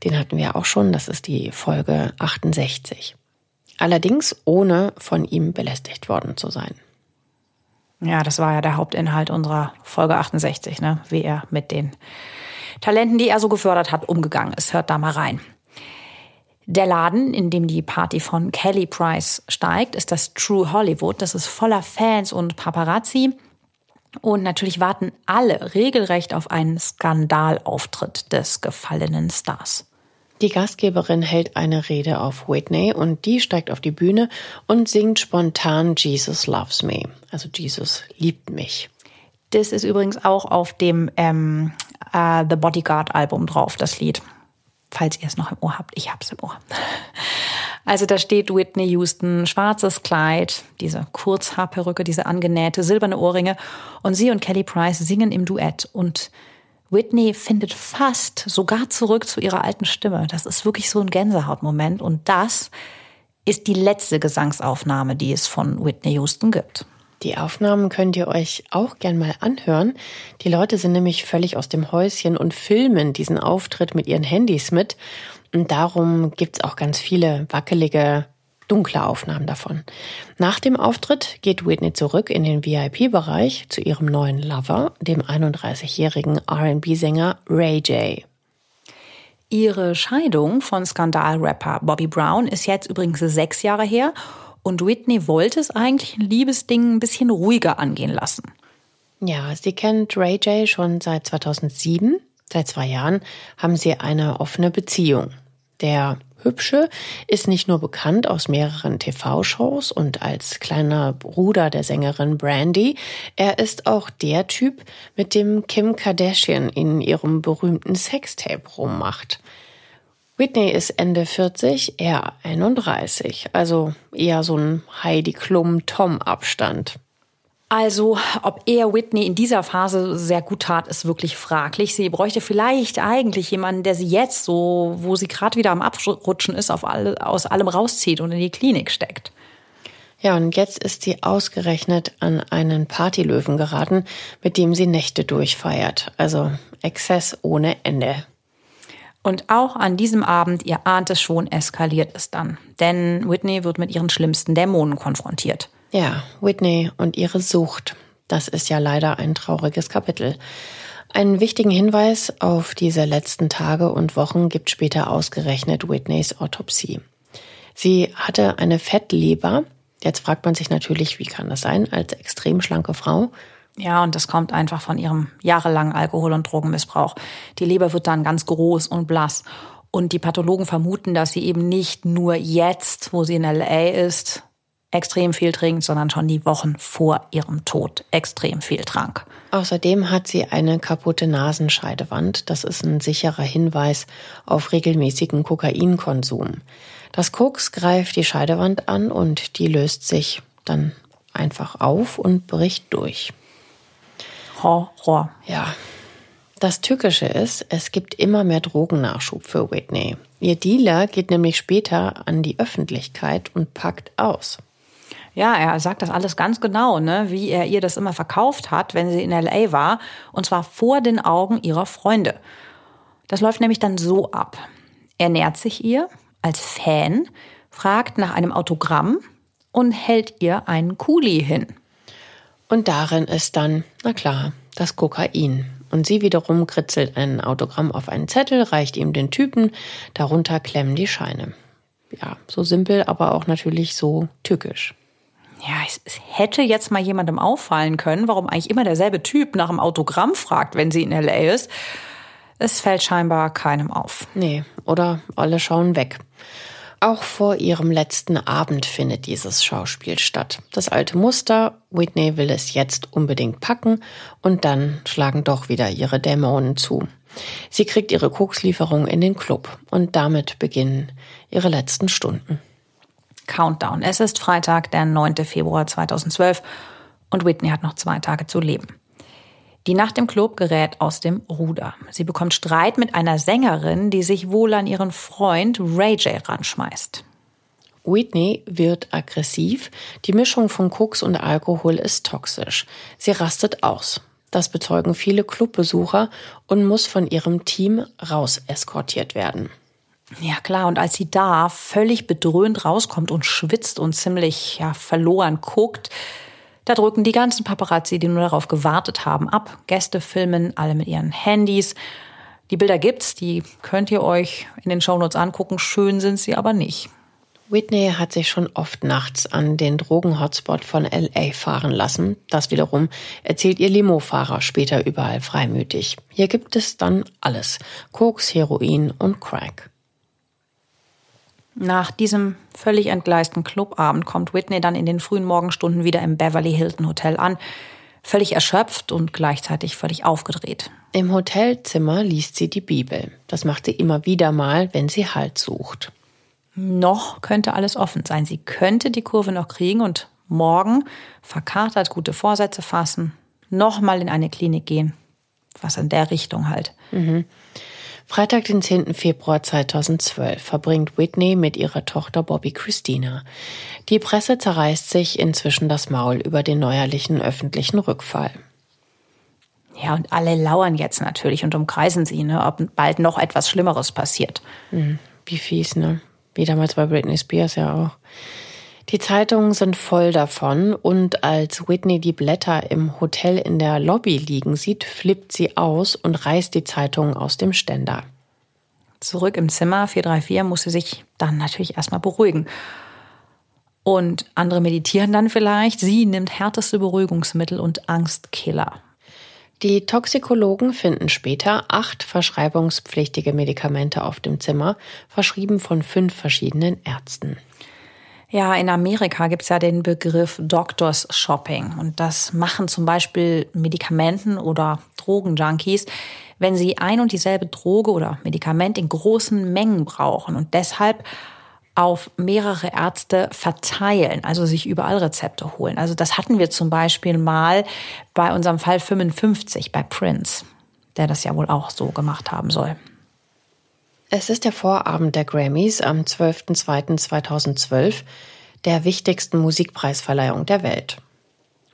Speaker 1: Den hatten wir auch schon. Das ist die Folge 68. Allerdings ohne von ihm belästigt worden zu sein.
Speaker 2: Ja, das war ja der Hauptinhalt unserer Folge 68, ne? wie er mit den Talenten, die er so gefördert hat, umgegangen ist. Hört da mal rein. Der Laden, in dem die Party von Kelly Price steigt, ist das True Hollywood. Das ist voller Fans und Paparazzi. Und natürlich warten alle regelrecht auf einen Skandalauftritt des gefallenen Stars.
Speaker 1: Die Gastgeberin hält eine Rede auf Whitney und die steigt auf die Bühne und singt spontan Jesus Loves Me. Also Jesus liebt mich.
Speaker 2: Das ist übrigens auch auf dem ähm, uh, The Bodyguard Album drauf, das Lied. Falls ihr es noch im Ohr habt. Ich hab's im Ohr. [laughs] Also da steht Whitney Houston, schwarzes Kleid, diese Kurzhaarperücke, diese angenähte silberne Ohrringe und sie und Kelly Price singen im Duett und Whitney findet fast sogar zurück zu ihrer alten Stimme. Das ist wirklich so ein Gänsehautmoment und das ist die letzte Gesangsaufnahme, die es von Whitney Houston gibt.
Speaker 1: Die Aufnahmen könnt ihr euch auch gern mal anhören. Die Leute sind nämlich völlig aus dem Häuschen und filmen diesen Auftritt mit ihren Handys mit. Und darum gibt's auch ganz viele wackelige, dunkle Aufnahmen davon. Nach dem Auftritt geht Whitney zurück in den VIP-Bereich zu ihrem neuen Lover, dem 31-jährigen RB-Sänger Ray J.
Speaker 2: Ihre Scheidung von Skandalrapper Bobby Brown ist jetzt übrigens sechs Jahre her und Whitney wollte es eigentlich ein Liebesding ein bisschen ruhiger angehen lassen.
Speaker 1: Ja, sie kennt Ray J schon seit 2007. Seit zwei Jahren haben sie eine offene Beziehung. Der Hübsche ist nicht nur bekannt aus mehreren TV-Shows und als kleiner Bruder der Sängerin Brandy, er ist auch der Typ, mit dem Kim Kardashian in ihrem berühmten Sextape rummacht. Whitney ist Ende 40, er 31, also eher so ein Heidi Klum-Tom-Abstand.
Speaker 2: Also, ob er Whitney in dieser Phase sehr gut tat, ist wirklich fraglich. Sie bräuchte vielleicht eigentlich jemanden, der sie jetzt, so wo sie gerade wieder am Abrutschen ist, auf alle, aus allem rauszieht und in die Klinik steckt.
Speaker 1: Ja, und jetzt ist sie ausgerechnet an einen Partylöwen geraten, mit dem sie Nächte durchfeiert. Also Exzess ohne Ende.
Speaker 2: Und auch an diesem Abend, ihr ahnt es schon, eskaliert es dann. Denn Whitney wird mit ihren schlimmsten Dämonen konfrontiert.
Speaker 1: Ja, Whitney und ihre Sucht. Das ist ja leider ein trauriges Kapitel. Einen wichtigen Hinweis auf diese letzten Tage und Wochen gibt später ausgerechnet Whitneys Autopsie. Sie hatte eine Fettleber. Jetzt fragt man sich natürlich, wie kann das sein als extrem schlanke Frau?
Speaker 2: Ja, und das kommt einfach von ihrem jahrelangen Alkohol- und Drogenmissbrauch. Die Leber wird dann ganz groß und blass. Und die Pathologen vermuten, dass sie eben nicht nur jetzt, wo sie in LA ist, extrem viel trinkt, sondern schon die Wochen vor ihrem Tod extrem viel trank.
Speaker 1: Außerdem hat sie eine kaputte Nasenscheidewand. Das ist ein sicherer Hinweis auf regelmäßigen Kokainkonsum. Das Koks greift die Scheidewand an und die löst sich dann einfach auf und bricht durch.
Speaker 2: Horror.
Speaker 1: Ja. Das Tückische ist, es gibt immer mehr Drogennachschub für Whitney. Ihr Dealer geht nämlich später an die Öffentlichkeit und packt aus.
Speaker 2: Ja, er sagt das alles ganz genau, ne, wie er ihr das immer verkauft hat, wenn sie in LA war, und zwar vor den Augen ihrer Freunde. Das läuft nämlich dann so ab. Er nähert sich ihr als Fan, fragt nach einem Autogramm und hält ihr einen Kuli hin.
Speaker 1: Und darin ist dann, na klar, das Kokain. Und sie wiederum kritzelt ein Autogramm auf einen Zettel, reicht ihm den Typen, darunter klemmen die Scheine. Ja, so simpel, aber auch natürlich so tückisch.
Speaker 2: Ja, es, hätte jetzt mal jemandem auffallen können, warum eigentlich immer derselbe Typ nach einem Autogramm fragt, wenn sie in LA ist. Es fällt scheinbar keinem auf.
Speaker 1: Nee, oder alle schauen weg. Auch vor ihrem letzten Abend findet dieses Schauspiel statt. Das alte Muster, Whitney will es jetzt unbedingt packen und dann schlagen doch wieder ihre Dämonen zu. Sie kriegt ihre Kokslieferung in den Club und damit beginnen ihre letzten Stunden.
Speaker 2: Countdown. Es ist Freitag, der 9. Februar 2012 und Whitney hat noch zwei Tage zu leben. Die Nacht im Club gerät aus dem Ruder. Sie bekommt Streit mit einer Sängerin, die sich wohl an ihren Freund Ray J ranschmeißt.
Speaker 1: Whitney wird aggressiv. Die Mischung von Koks und Alkohol ist toxisch. Sie rastet aus. Das bezeugen viele Clubbesucher und muss von ihrem Team raus eskortiert werden.
Speaker 2: Ja klar, und als sie da völlig bedröhnt rauskommt und schwitzt und ziemlich ja, verloren guckt, da drücken die ganzen Paparazzi, die nur darauf gewartet haben, ab. Gäste filmen alle mit ihren Handys. Die Bilder gibt's, die könnt ihr euch in den Shownotes angucken. Schön sind sie aber nicht.
Speaker 1: Whitney hat sich schon oft nachts an den Drogen-Hotspot von LA fahren lassen. Das wiederum erzählt ihr Limo-Fahrer später überall freimütig. Hier gibt es dann alles. Koks, Heroin und Crack.
Speaker 2: Nach diesem völlig entgleisten Clubabend kommt Whitney dann in den frühen Morgenstunden wieder im Beverly Hilton Hotel an, völlig erschöpft und gleichzeitig völlig aufgedreht.
Speaker 1: Im Hotelzimmer liest sie die Bibel. Das macht sie immer wieder mal, wenn sie Halt sucht.
Speaker 2: Noch könnte alles offen sein. Sie könnte die Kurve noch kriegen und morgen verkatert gute Vorsätze fassen, nochmal in eine Klinik gehen. Was in der Richtung halt.
Speaker 1: Mhm. Freitag, den 10. Februar 2012, verbringt Whitney mit ihrer Tochter Bobby Christina. Die Presse zerreißt sich inzwischen das Maul über den neuerlichen öffentlichen Rückfall.
Speaker 2: Ja, und alle lauern jetzt natürlich und umkreisen sie, ne, ob bald noch etwas Schlimmeres passiert.
Speaker 1: Hm, wie fies, ne? Wie damals bei Britney Spears ja auch. Die Zeitungen sind voll davon und als Whitney die Blätter im Hotel in der Lobby liegen sieht, flippt sie aus und reißt die Zeitungen aus dem Ständer.
Speaker 2: Zurück im Zimmer 434 muss sie sich dann natürlich erstmal beruhigen. Und andere meditieren dann vielleicht. Sie nimmt härteste Beruhigungsmittel und Angstkiller.
Speaker 1: Die Toxikologen finden später acht verschreibungspflichtige Medikamente auf dem Zimmer, verschrieben von fünf verschiedenen Ärzten.
Speaker 2: Ja, in Amerika gibt's ja den Begriff Doctors Shopping. Und das machen zum Beispiel Medikamenten- oder Drogenjunkies, wenn sie ein und dieselbe Droge oder Medikament in großen Mengen brauchen und deshalb auf mehrere Ärzte verteilen, also sich überall Rezepte holen. Also das hatten wir zum Beispiel mal bei unserem Fall 55 bei Prince, der das ja wohl auch so gemacht haben soll.
Speaker 1: Es ist der Vorabend der Grammys am 12.02.2012, der wichtigsten Musikpreisverleihung der Welt.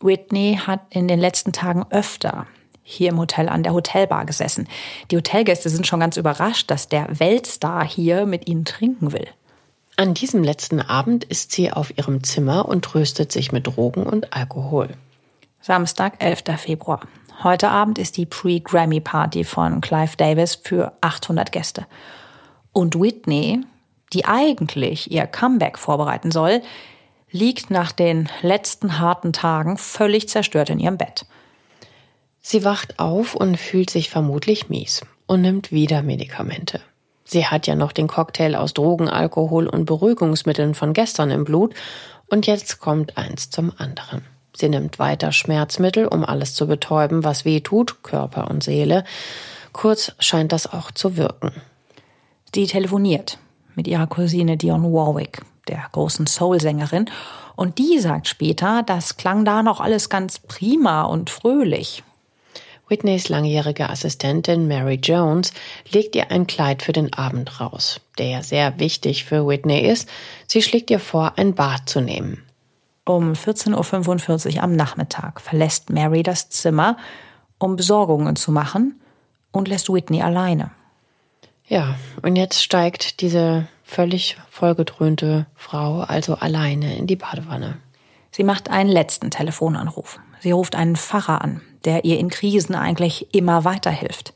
Speaker 2: Whitney hat in den letzten Tagen öfter hier im Hotel an der Hotelbar gesessen. Die Hotelgäste sind schon ganz überrascht, dass der Weltstar hier mit ihnen trinken will.
Speaker 1: An diesem letzten Abend ist sie auf ihrem Zimmer und tröstet sich mit Drogen und Alkohol.
Speaker 2: Samstag, 11. Februar. Heute Abend ist die Pre-Grammy-Party von Clive Davis für 800 Gäste. Und Whitney, die eigentlich ihr Comeback vorbereiten soll, liegt nach den letzten harten Tagen völlig zerstört in ihrem Bett.
Speaker 1: Sie wacht auf und fühlt sich vermutlich mies und nimmt wieder Medikamente. Sie hat ja noch den Cocktail aus Drogen, Alkohol und Beruhigungsmitteln von gestern im Blut und jetzt kommt eins zum anderen. Sie nimmt weiter Schmerzmittel, um alles zu betäuben, was weh tut, Körper und Seele. Kurz scheint das auch zu wirken.
Speaker 2: Sie telefoniert mit ihrer Cousine Dionne Warwick, der großen Soul-Sängerin, und die sagt später, das klang da noch alles ganz prima und fröhlich.
Speaker 1: Whitneys langjährige Assistentin Mary Jones legt ihr ein Kleid für den Abend raus, der ja sehr wichtig für Whitney ist. Sie schlägt ihr vor, ein Bad zu nehmen.
Speaker 2: Um 14.45 Uhr am Nachmittag verlässt Mary das Zimmer, um Besorgungen zu machen und lässt Whitney alleine.
Speaker 1: Ja, und jetzt steigt diese völlig vollgedröhnte Frau also alleine in die Badewanne.
Speaker 2: Sie macht einen letzten Telefonanruf. Sie ruft einen Pfarrer an, der ihr in Krisen eigentlich immer weiterhilft.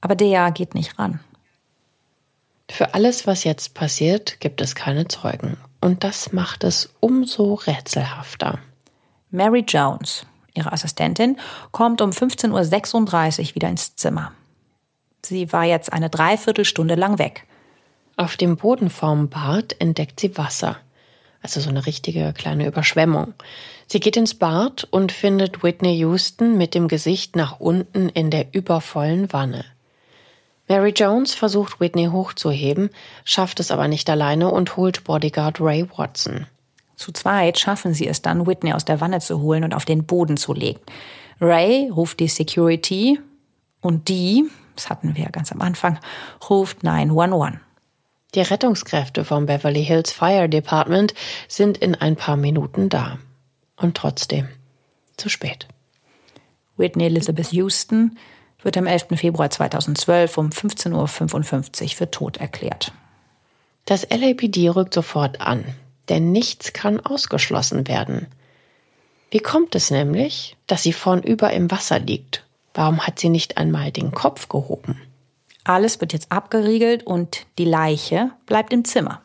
Speaker 2: Aber der geht nicht ran.
Speaker 1: Für alles, was jetzt passiert, gibt es keine Zeugen. Und das macht es umso rätselhafter.
Speaker 2: Mary Jones, ihre Assistentin, kommt um 15.36 Uhr wieder ins Zimmer. Sie war jetzt eine Dreiviertelstunde lang weg.
Speaker 1: Auf dem Boden vorm Bad entdeckt sie Wasser. Also so eine richtige kleine Überschwemmung. Sie geht ins Bad und findet Whitney Houston mit dem Gesicht nach unten in der übervollen Wanne. Mary Jones versucht Whitney hochzuheben, schafft es aber nicht alleine und holt Bodyguard Ray Watson.
Speaker 2: Zu zweit schaffen sie es dann, Whitney aus der Wanne zu holen und auf den Boden zu legen. Ray ruft die Security und die, das hatten wir ja ganz am Anfang, ruft 911.
Speaker 1: Die Rettungskräfte vom Beverly Hills Fire Department sind in ein paar Minuten da. Und trotzdem zu spät.
Speaker 2: Whitney Elizabeth Houston wird am 11. Februar 2012 um 15.55 Uhr für tot erklärt.
Speaker 1: Das LAPD rückt sofort an, denn nichts kann ausgeschlossen werden. Wie kommt es nämlich, dass sie vornüber im Wasser liegt? Warum hat sie nicht einmal den Kopf gehoben?
Speaker 2: Alles wird jetzt abgeriegelt und die Leiche bleibt im Zimmer.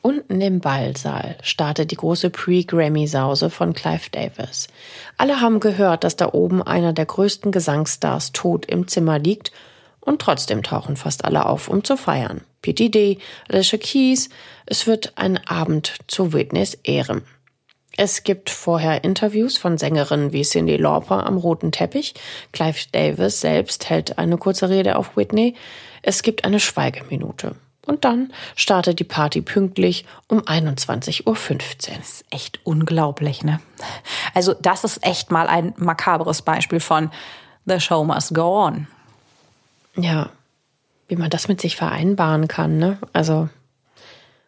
Speaker 1: Unten im Ballsaal startet die große Pre-Grammy-Sause von Clive Davis. Alle haben gehört, dass da oben einer der größten Gesangsstars tot im Zimmer liegt und trotzdem tauchen fast alle auf, um zu feiern. PTD, Alicia Keys, es wird ein Abend zu Whitneys Ehren. Es gibt vorher Interviews von Sängerinnen wie Cindy Lauper am roten Teppich. Clive Davis selbst hält eine kurze Rede auf Whitney. Es gibt eine Schweigeminute. Und dann startet die Party pünktlich um 21.15 Uhr. Das
Speaker 2: ist echt unglaublich, ne? Also, das ist echt mal ein makabres Beispiel von The Show Must Go On.
Speaker 1: Ja, wie man das mit sich vereinbaren kann, ne? Also,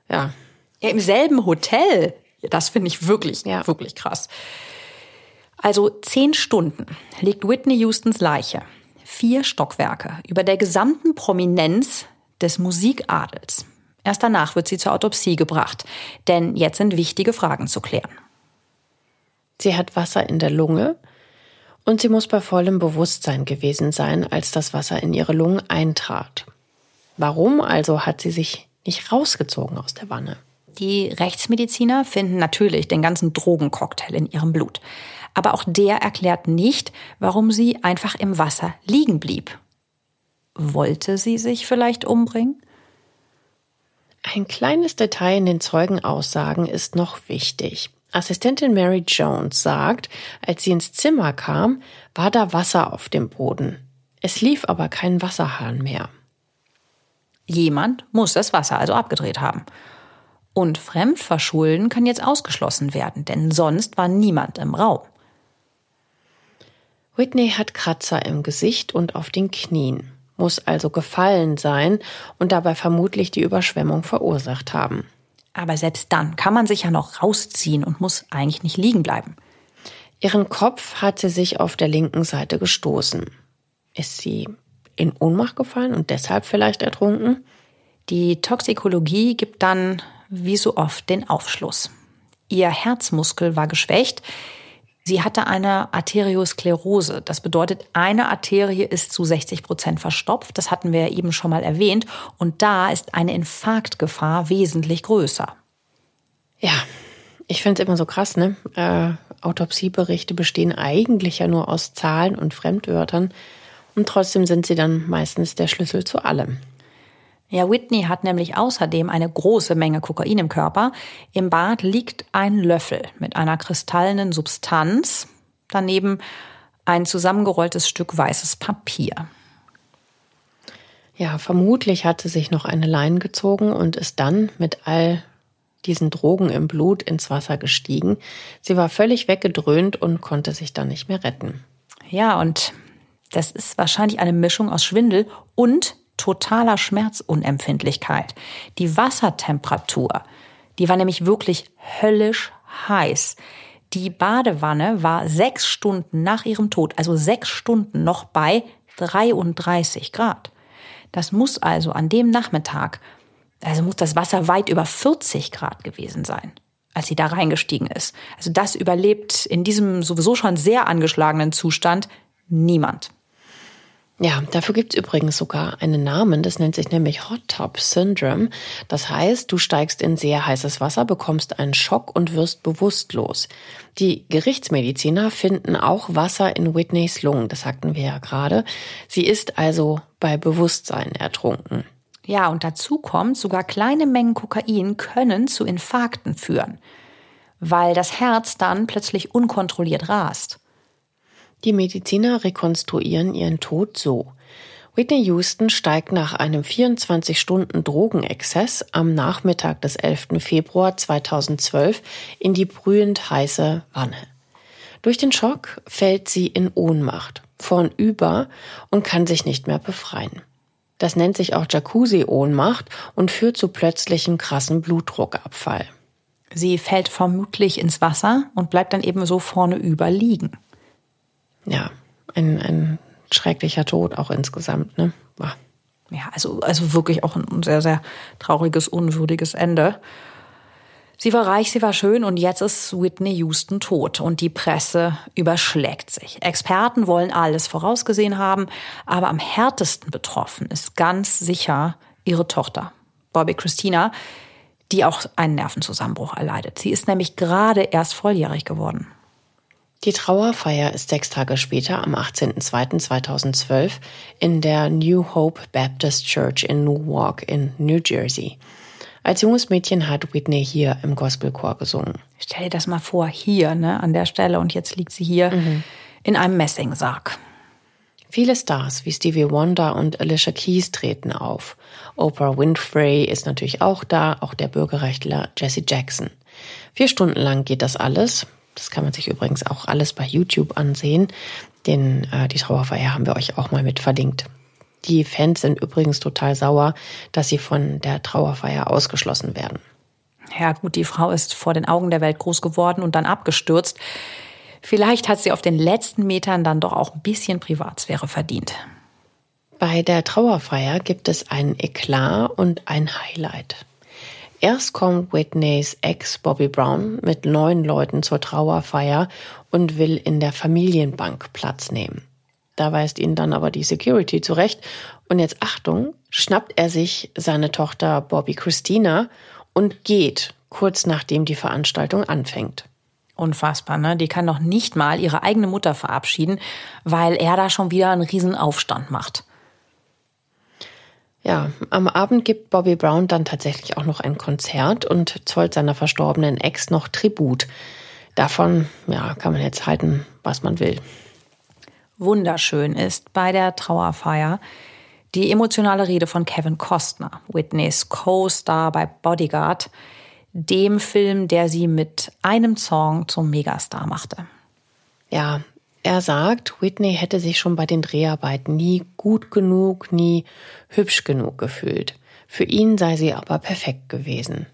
Speaker 1: ja.
Speaker 2: ja Im selben Hotel. Das finde ich wirklich, ja. wirklich krass. Also zehn Stunden liegt Whitney Houstons Leiche, vier Stockwerke, über der gesamten Prominenz des Musikadels. Erst danach wird sie zur Autopsie gebracht, denn jetzt sind wichtige Fragen zu klären.
Speaker 1: Sie hat Wasser in der Lunge und sie muss bei vollem Bewusstsein gewesen sein, als das Wasser in ihre Lungen eintrat. Warum also hat sie sich nicht rausgezogen aus der Wanne?
Speaker 2: Die Rechtsmediziner finden natürlich den ganzen Drogencocktail in ihrem Blut. Aber auch der erklärt nicht, warum sie einfach im Wasser liegen blieb. Wollte sie sich vielleicht umbringen?
Speaker 1: Ein kleines Detail in den Zeugenaussagen ist noch wichtig. Assistentin Mary Jones sagt, als sie ins Zimmer kam, war da Wasser auf dem Boden. Es lief aber kein Wasserhahn mehr.
Speaker 2: Jemand muss das Wasser also abgedreht haben. Und Fremdverschulden kann jetzt ausgeschlossen werden, denn sonst war niemand im Raum.
Speaker 1: Whitney hat Kratzer im Gesicht und auf den Knien, muss also gefallen sein und dabei vermutlich die Überschwemmung verursacht haben.
Speaker 2: Aber selbst dann kann man sich ja noch rausziehen und muss eigentlich nicht liegen bleiben.
Speaker 1: Ihren Kopf hat sie sich auf der linken Seite gestoßen. Ist sie in Ohnmacht gefallen und deshalb vielleicht ertrunken?
Speaker 2: Die Toxikologie gibt dann wie so oft den Aufschluss. Ihr Herzmuskel war geschwächt. Sie hatte eine Arteriosklerose. Das bedeutet, eine Arterie ist zu 60 Prozent verstopft. Das hatten wir eben schon mal erwähnt. Und da ist eine Infarktgefahr wesentlich größer.
Speaker 1: Ja, ich finde es immer so krass, ne? Äh, Autopsieberichte bestehen eigentlich ja nur aus Zahlen und Fremdwörtern. Und trotzdem sind sie dann meistens der Schlüssel zu allem.
Speaker 2: Ja, Whitney hat nämlich außerdem eine große Menge Kokain im Körper. Im Bad liegt ein Löffel mit einer kristallenen Substanz, daneben ein zusammengerolltes Stück weißes Papier.
Speaker 1: Ja, vermutlich hat sie sich noch eine Leine gezogen und ist dann mit all diesen Drogen im Blut ins Wasser gestiegen. Sie war völlig weggedröhnt und konnte sich dann nicht mehr retten.
Speaker 2: Ja, und das ist wahrscheinlich eine Mischung aus Schwindel und totaler Schmerzunempfindlichkeit. Die Wassertemperatur, die war nämlich wirklich höllisch heiß. Die Badewanne war sechs Stunden nach ihrem Tod, also sechs Stunden noch bei 33 Grad. Das muss also an dem Nachmittag, also muss das Wasser weit über 40 Grad gewesen sein, als sie da reingestiegen ist. Also das überlebt in diesem sowieso schon sehr angeschlagenen Zustand niemand.
Speaker 1: Ja, dafür gibt's übrigens sogar einen Namen, das nennt sich nämlich Hot Tub Syndrome. Das heißt, du steigst in sehr heißes Wasser, bekommst einen Schock und wirst bewusstlos. Die Gerichtsmediziner finden auch Wasser in Whitneys Lungen, das sagten wir ja gerade. Sie ist also bei Bewusstsein ertrunken.
Speaker 2: Ja, und dazu kommt, sogar kleine Mengen Kokain können zu Infarkten führen, weil das Herz dann plötzlich unkontrolliert rast.
Speaker 1: Die Mediziner rekonstruieren ihren Tod so. Whitney Houston steigt nach einem 24-Stunden-Drogenexzess am Nachmittag des 11. Februar 2012 in die brühend heiße Wanne. Durch den Schock fällt sie in Ohnmacht, vornüber und kann sich nicht mehr befreien. Das nennt sich auch Jacuzzi-Ohnmacht und führt zu plötzlichem krassen Blutdruckabfall.
Speaker 2: Sie fällt vermutlich ins Wasser und bleibt dann eben so vorne über liegen.
Speaker 1: Ja, ein, ein schrecklicher Tod auch insgesamt, ne?
Speaker 2: Ja, also, also wirklich auch ein sehr, sehr trauriges, unwürdiges Ende. Sie war reich, sie war schön und jetzt ist Whitney Houston tot und die Presse überschlägt sich. Experten wollen alles vorausgesehen haben, aber am härtesten betroffen ist ganz sicher ihre Tochter, Bobby Christina, die auch einen Nervenzusammenbruch erleidet. Sie ist nämlich gerade erst volljährig geworden.
Speaker 1: Die Trauerfeier ist sechs Tage später, am 18.02.2012, in der New Hope Baptist Church in Newark in New Jersey. Als junges Mädchen hat Whitney hier im Gospelchor gesungen.
Speaker 2: Stell dir das mal vor, hier, ne, an der Stelle, und jetzt liegt sie hier mhm. in einem Messingsarg.
Speaker 1: Viele Stars wie Stevie Wonder und Alicia Keys treten auf. Oprah Winfrey ist natürlich auch da, auch der Bürgerrechtler Jesse Jackson. Vier Stunden lang geht das alles. Das kann man sich übrigens auch alles bei YouTube ansehen. Den, äh, die Trauerfeier haben wir euch auch mal mit verlinkt. Die Fans sind übrigens total sauer, dass sie von der Trauerfeier ausgeschlossen werden.
Speaker 2: Ja gut, die Frau ist vor den Augen der Welt groß geworden und dann abgestürzt. Vielleicht hat sie auf den letzten Metern dann doch auch ein bisschen Privatsphäre verdient.
Speaker 1: Bei der Trauerfeier gibt es einen Eklat und ein Highlight. Erst kommt Whitneys Ex Bobby Brown mit neun Leuten zur Trauerfeier und will in der Familienbank Platz nehmen. Da weist ihn dann aber die Security zurecht. Und jetzt Achtung, schnappt er sich seine Tochter Bobby Christina und geht, kurz nachdem die Veranstaltung anfängt.
Speaker 2: Unfassbar, ne? Die kann doch nicht mal ihre eigene Mutter verabschieden, weil er da schon wieder einen Riesenaufstand macht.
Speaker 1: Ja, am Abend gibt Bobby Brown dann tatsächlich auch noch ein Konzert und zollt seiner verstorbenen Ex noch Tribut. Davon, ja, kann man jetzt halten, was man will.
Speaker 2: Wunderschön ist bei der Trauerfeier die emotionale Rede von Kevin Costner, Whitneys Co-Star bei Bodyguard, dem Film, der sie mit einem Song zum Megastar machte.
Speaker 1: Ja, er sagt, Whitney hätte sich schon bei den Dreharbeiten nie gut genug, nie hübsch genug gefühlt. Für ihn sei sie aber perfekt gewesen.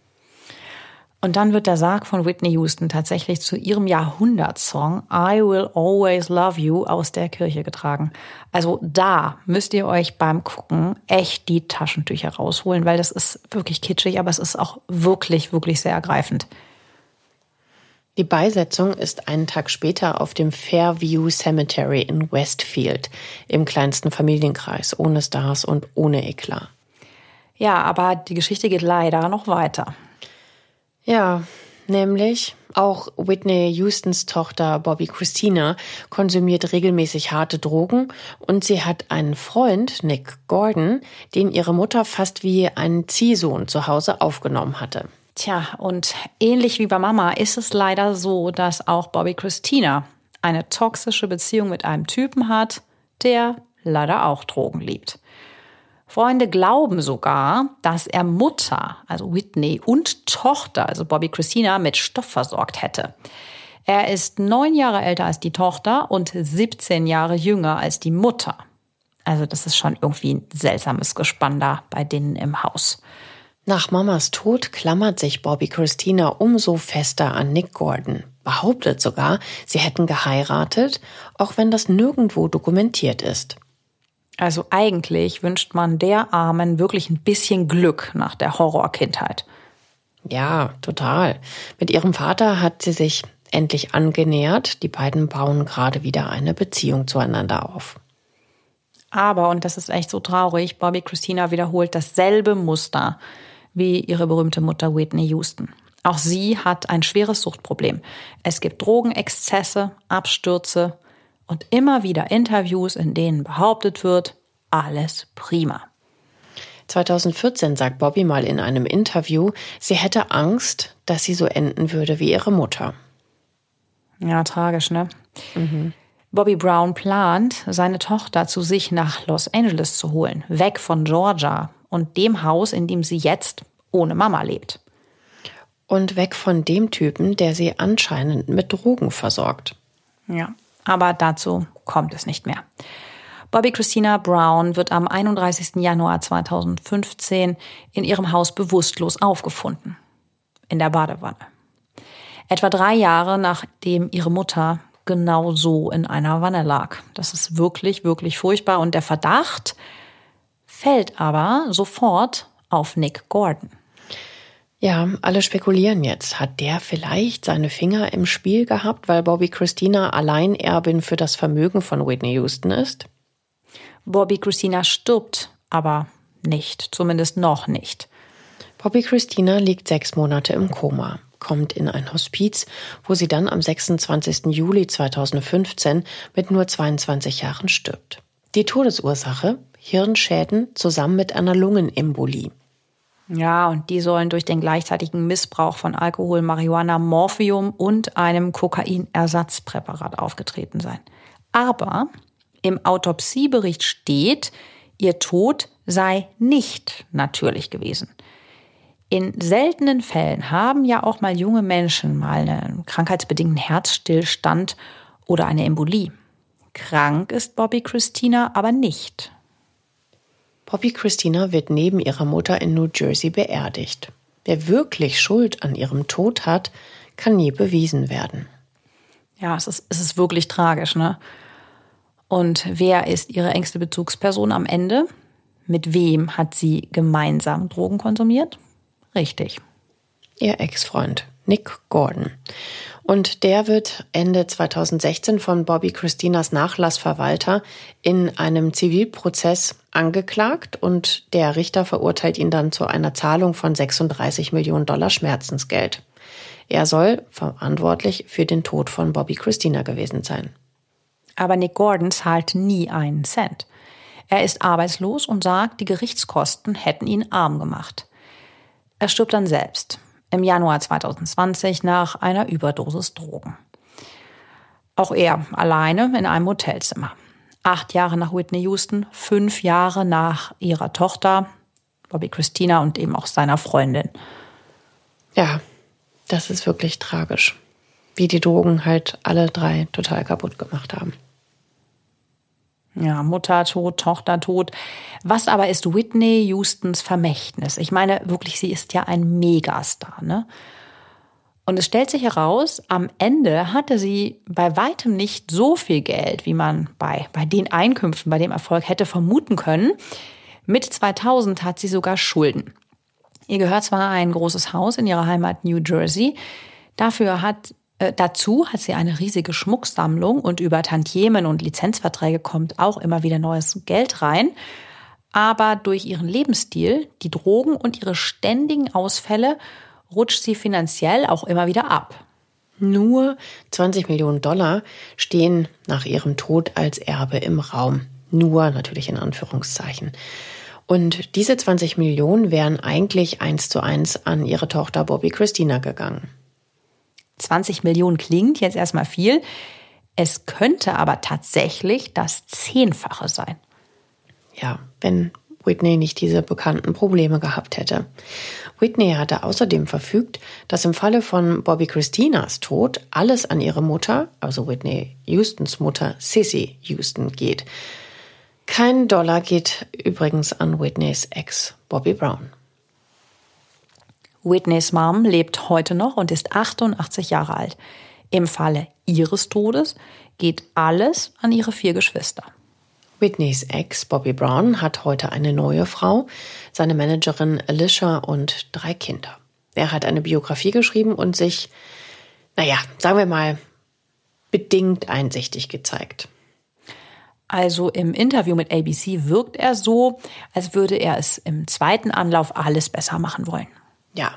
Speaker 2: Und dann wird der Sarg von Whitney Houston tatsächlich zu ihrem Jahrhundertsong I Will Always Love You aus der Kirche getragen. Also da müsst ihr euch beim Gucken echt die Taschentücher rausholen, weil das ist wirklich kitschig, aber es ist auch wirklich, wirklich sehr ergreifend.
Speaker 1: Die Beisetzung ist einen Tag später auf dem Fairview Cemetery in Westfield, im kleinsten Familienkreis, ohne Stars und ohne Eklat.
Speaker 2: Ja, aber die Geschichte geht leider noch weiter.
Speaker 1: Ja, nämlich auch Whitney Houstons Tochter Bobby Christina konsumiert regelmäßig harte Drogen und sie hat einen Freund, Nick Gordon, den ihre Mutter fast wie einen Ziehsohn zu Hause aufgenommen hatte.
Speaker 2: Tja, und ähnlich wie bei Mama ist es leider so, dass auch Bobby Christina eine toxische Beziehung mit einem Typen hat, der leider auch Drogen liebt. Freunde glauben sogar, dass er Mutter, also Whitney, und Tochter, also Bobby Christina, mit Stoff versorgt hätte. Er ist neun Jahre älter als die Tochter und 17 Jahre jünger als die Mutter. Also das ist schon irgendwie ein seltsames Gespann da bei denen im Haus.
Speaker 1: Nach Mamas Tod klammert sich Bobby Christina umso fester an Nick Gordon, behauptet sogar, sie hätten geheiratet, auch wenn das nirgendwo dokumentiert ist.
Speaker 2: Also eigentlich wünscht man der Armen wirklich ein bisschen Glück nach der Horrorkindheit.
Speaker 1: Ja, total. Mit ihrem Vater hat sie sich endlich angenähert. Die beiden bauen gerade wieder eine Beziehung zueinander auf.
Speaker 2: Aber, und das ist echt so traurig, Bobby Christina wiederholt dasselbe Muster wie ihre berühmte Mutter Whitney Houston. Auch sie hat ein schweres Suchtproblem. Es gibt Drogenexzesse, Abstürze, und immer wieder Interviews, in denen behauptet wird, alles prima.
Speaker 1: 2014 sagt Bobby mal in einem Interview, sie hätte Angst, dass sie so enden würde wie ihre Mutter.
Speaker 2: Ja, tragisch, ne? Mhm. Bobby Brown plant, seine Tochter zu sich nach Los Angeles zu holen, weg von Georgia und dem Haus, in dem sie jetzt ohne Mama lebt.
Speaker 1: Und weg von dem Typen, der sie anscheinend mit Drogen versorgt.
Speaker 2: Ja, aber dazu kommt es nicht mehr. Bobby Christina Brown wird am 31. Januar 2015 in ihrem Haus bewusstlos aufgefunden. In der Badewanne. Etwa drei Jahre nachdem ihre Mutter genau so in einer Wanne lag. Das ist wirklich, wirklich furchtbar. Und der Verdacht fällt aber sofort auf Nick Gordon.
Speaker 1: Ja, alle spekulieren jetzt. Hat der vielleicht seine Finger im Spiel gehabt, weil Bobby Christina Alleinerbin für das Vermögen von Whitney Houston ist?
Speaker 2: Bobby Christina stirbt aber nicht, zumindest noch nicht.
Speaker 1: Bobby Christina liegt sechs Monate im Koma, kommt in ein Hospiz, wo sie dann am 26. Juli 2015 mit nur 22 Jahren stirbt. Die Todesursache Hirnschäden zusammen mit einer Lungenembolie.
Speaker 2: Ja, und die sollen durch den gleichzeitigen Missbrauch von Alkohol, Marihuana, Morphium und einem Kokainersatzpräparat aufgetreten sein. Aber im Autopsiebericht steht, ihr Tod sei nicht natürlich gewesen. In seltenen Fällen haben ja auch mal junge Menschen mal einen krankheitsbedingten Herzstillstand oder eine Embolie. Krank ist Bobby Christina aber nicht.
Speaker 1: Bobby Christina wird neben ihrer Mutter in New Jersey beerdigt. Wer wirklich Schuld an ihrem Tod hat, kann nie bewiesen werden.
Speaker 2: Ja, es ist, es ist wirklich tragisch, ne? Und wer ist ihre engste Bezugsperson am Ende? Mit wem hat sie gemeinsam Drogen konsumiert? Richtig.
Speaker 1: Ihr Ex-Freund, Nick Gordon. Und der wird Ende 2016 von Bobby Christinas Nachlassverwalter in einem Zivilprozess angeklagt und der Richter verurteilt ihn dann zu einer Zahlung von 36 Millionen Dollar Schmerzensgeld. Er soll verantwortlich für den Tod von Bobby Christina gewesen sein.
Speaker 2: Aber Nick Gordon zahlt nie einen Cent. Er ist arbeitslos und sagt, die Gerichtskosten hätten ihn arm gemacht. Er stirbt dann selbst im Januar 2020 nach einer Überdosis Drogen. Auch er alleine in einem Hotelzimmer. Acht Jahre nach Whitney Houston, fünf Jahre nach ihrer Tochter, Bobby Christina und eben auch seiner Freundin.
Speaker 1: Ja, das ist wirklich tragisch wie die Drogen halt alle drei total kaputt gemacht haben.
Speaker 2: Ja, Mutter tot, Tochter tot. Was aber ist Whitney Houstons Vermächtnis? Ich meine, wirklich, sie ist ja ein Megastar, ne? Und es stellt sich heraus, am Ende hatte sie bei weitem nicht so viel Geld, wie man bei, bei den Einkünften, bei dem Erfolg hätte vermuten können. Mit 2000 hat sie sogar Schulden. Ihr gehört zwar ein großes Haus in ihrer Heimat New Jersey. Dafür hat dazu hat sie eine riesige Schmucksammlung und über Tantiemen und Lizenzverträge kommt auch immer wieder neues Geld rein. Aber durch ihren Lebensstil, die Drogen und ihre ständigen Ausfälle rutscht sie finanziell auch immer wieder ab.
Speaker 1: Nur 20 Millionen Dollar stehen nach ihrem Tod als Erbe im Raum. Nur natürlich in Anführungszeichen. Und diese 20 Millionen wären eigentlich eins zu eins an ihre Tochter Bobby Christina gegangen.
Speaker 2: 20 Millionen klingt jetzt erstmal viel. Es könnte aber tatsächlich das Zehnfache sein.
Speaker 1: Ja, wenn Whitney nicht diese bekannten Probleme gehabt hätte. Whitney hatte außerdem verfügt, dass im Falle von Bobby Christinas Tod alles an ihre Mutter, also Whitney Houstons Mutter Sissy Houston, geht. Kein Dollar geht übrigens an Whitneys Ex Bobby Brown.
Speaker 2: Whitneys Mom lebt heute noch und ist 88 Jahre alt. Im Falle ihres Todes geht alles an ihre vier Geschwister.
Speaker 1: Whitneys Ex Bobby Brown hat heute eine neue Frau, seine Managerin Alicia und drei Kinder. Er hat eine Biografie geschrieben und sich, naja, sagen wir mal, bedingt einsichtig gezeigt.
Speaker 2: Also im Interview mit ABC wirkt er so, als würde er es im zweiten Anlauf alles besser machen wollen
Speaker 1: ja,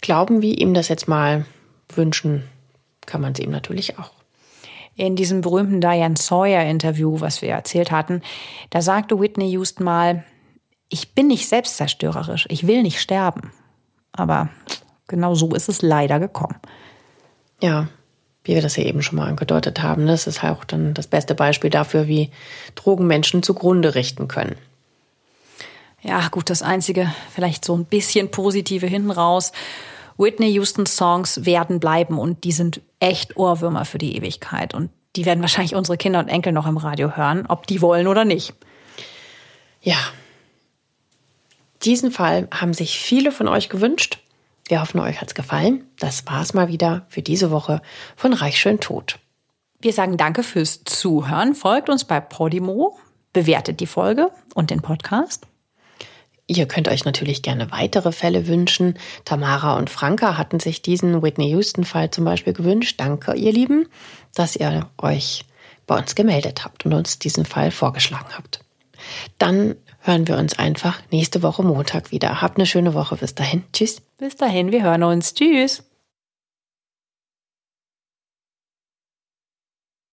Speaker 1: glauben wir ihm das jetzt mal wünschen, kann man es ihm natürlich auch.
Speaker 2: In diesem berühmten Diane Sawyer Interview, was wir erzählt hatten, da sagte Whitney Houston mal, Ich bin nicht selbstzerstörerisch. Ich will nicht sterben. Aber genau so ist es leider gekommen.
Speaker 1: Ja, wie wir das ja eben schon mal angedeutet haben, das ist auch dann das beste Beispiel dafür, wie Drogen Menschen zugrunde richten können.
Speaker 2: Ja, gut, das Einzige, vielleicht so ein bisschen positive hinten raus. Whitney Houstons Songs werden bleiben und die sind echt Ohrwürmer für die Ewigkeit. Und die werden wahrscheinlich unsere Kinder und Enkel noch im Radio hören, ob die wollen oder nicht.
Speaker 1: Ja. Diesen Fall haben sich viele von euch gewünscht. Wir hoffen, euch hat's gefallen. Das war's mal wieder für diese Woche von Reich schön tot.
Speaker 2: Wir sagen danke fürs Zuhören. Folgt uns bei Podimo, bewertet die Folge und den Podcast.
Speaker 1: Ihr könnt euch natürlich gerne weitere Fälle wünschen. Tamara und Franka hatten sich diesen Whitney Houston-Fall zum Beispiel gewünscht. Danke, ihr Lieben, dass ihr euch bei uns gemeldet habt und uns diesen Fall vorgeschlagen habt. Dann hören wir uns einfach nächste Woche Montag wieder. Habt eine schöne Woche. Bis dahin. Tschüss.
Speaker 2: Bis dahin, wir hören uns. Tschüss.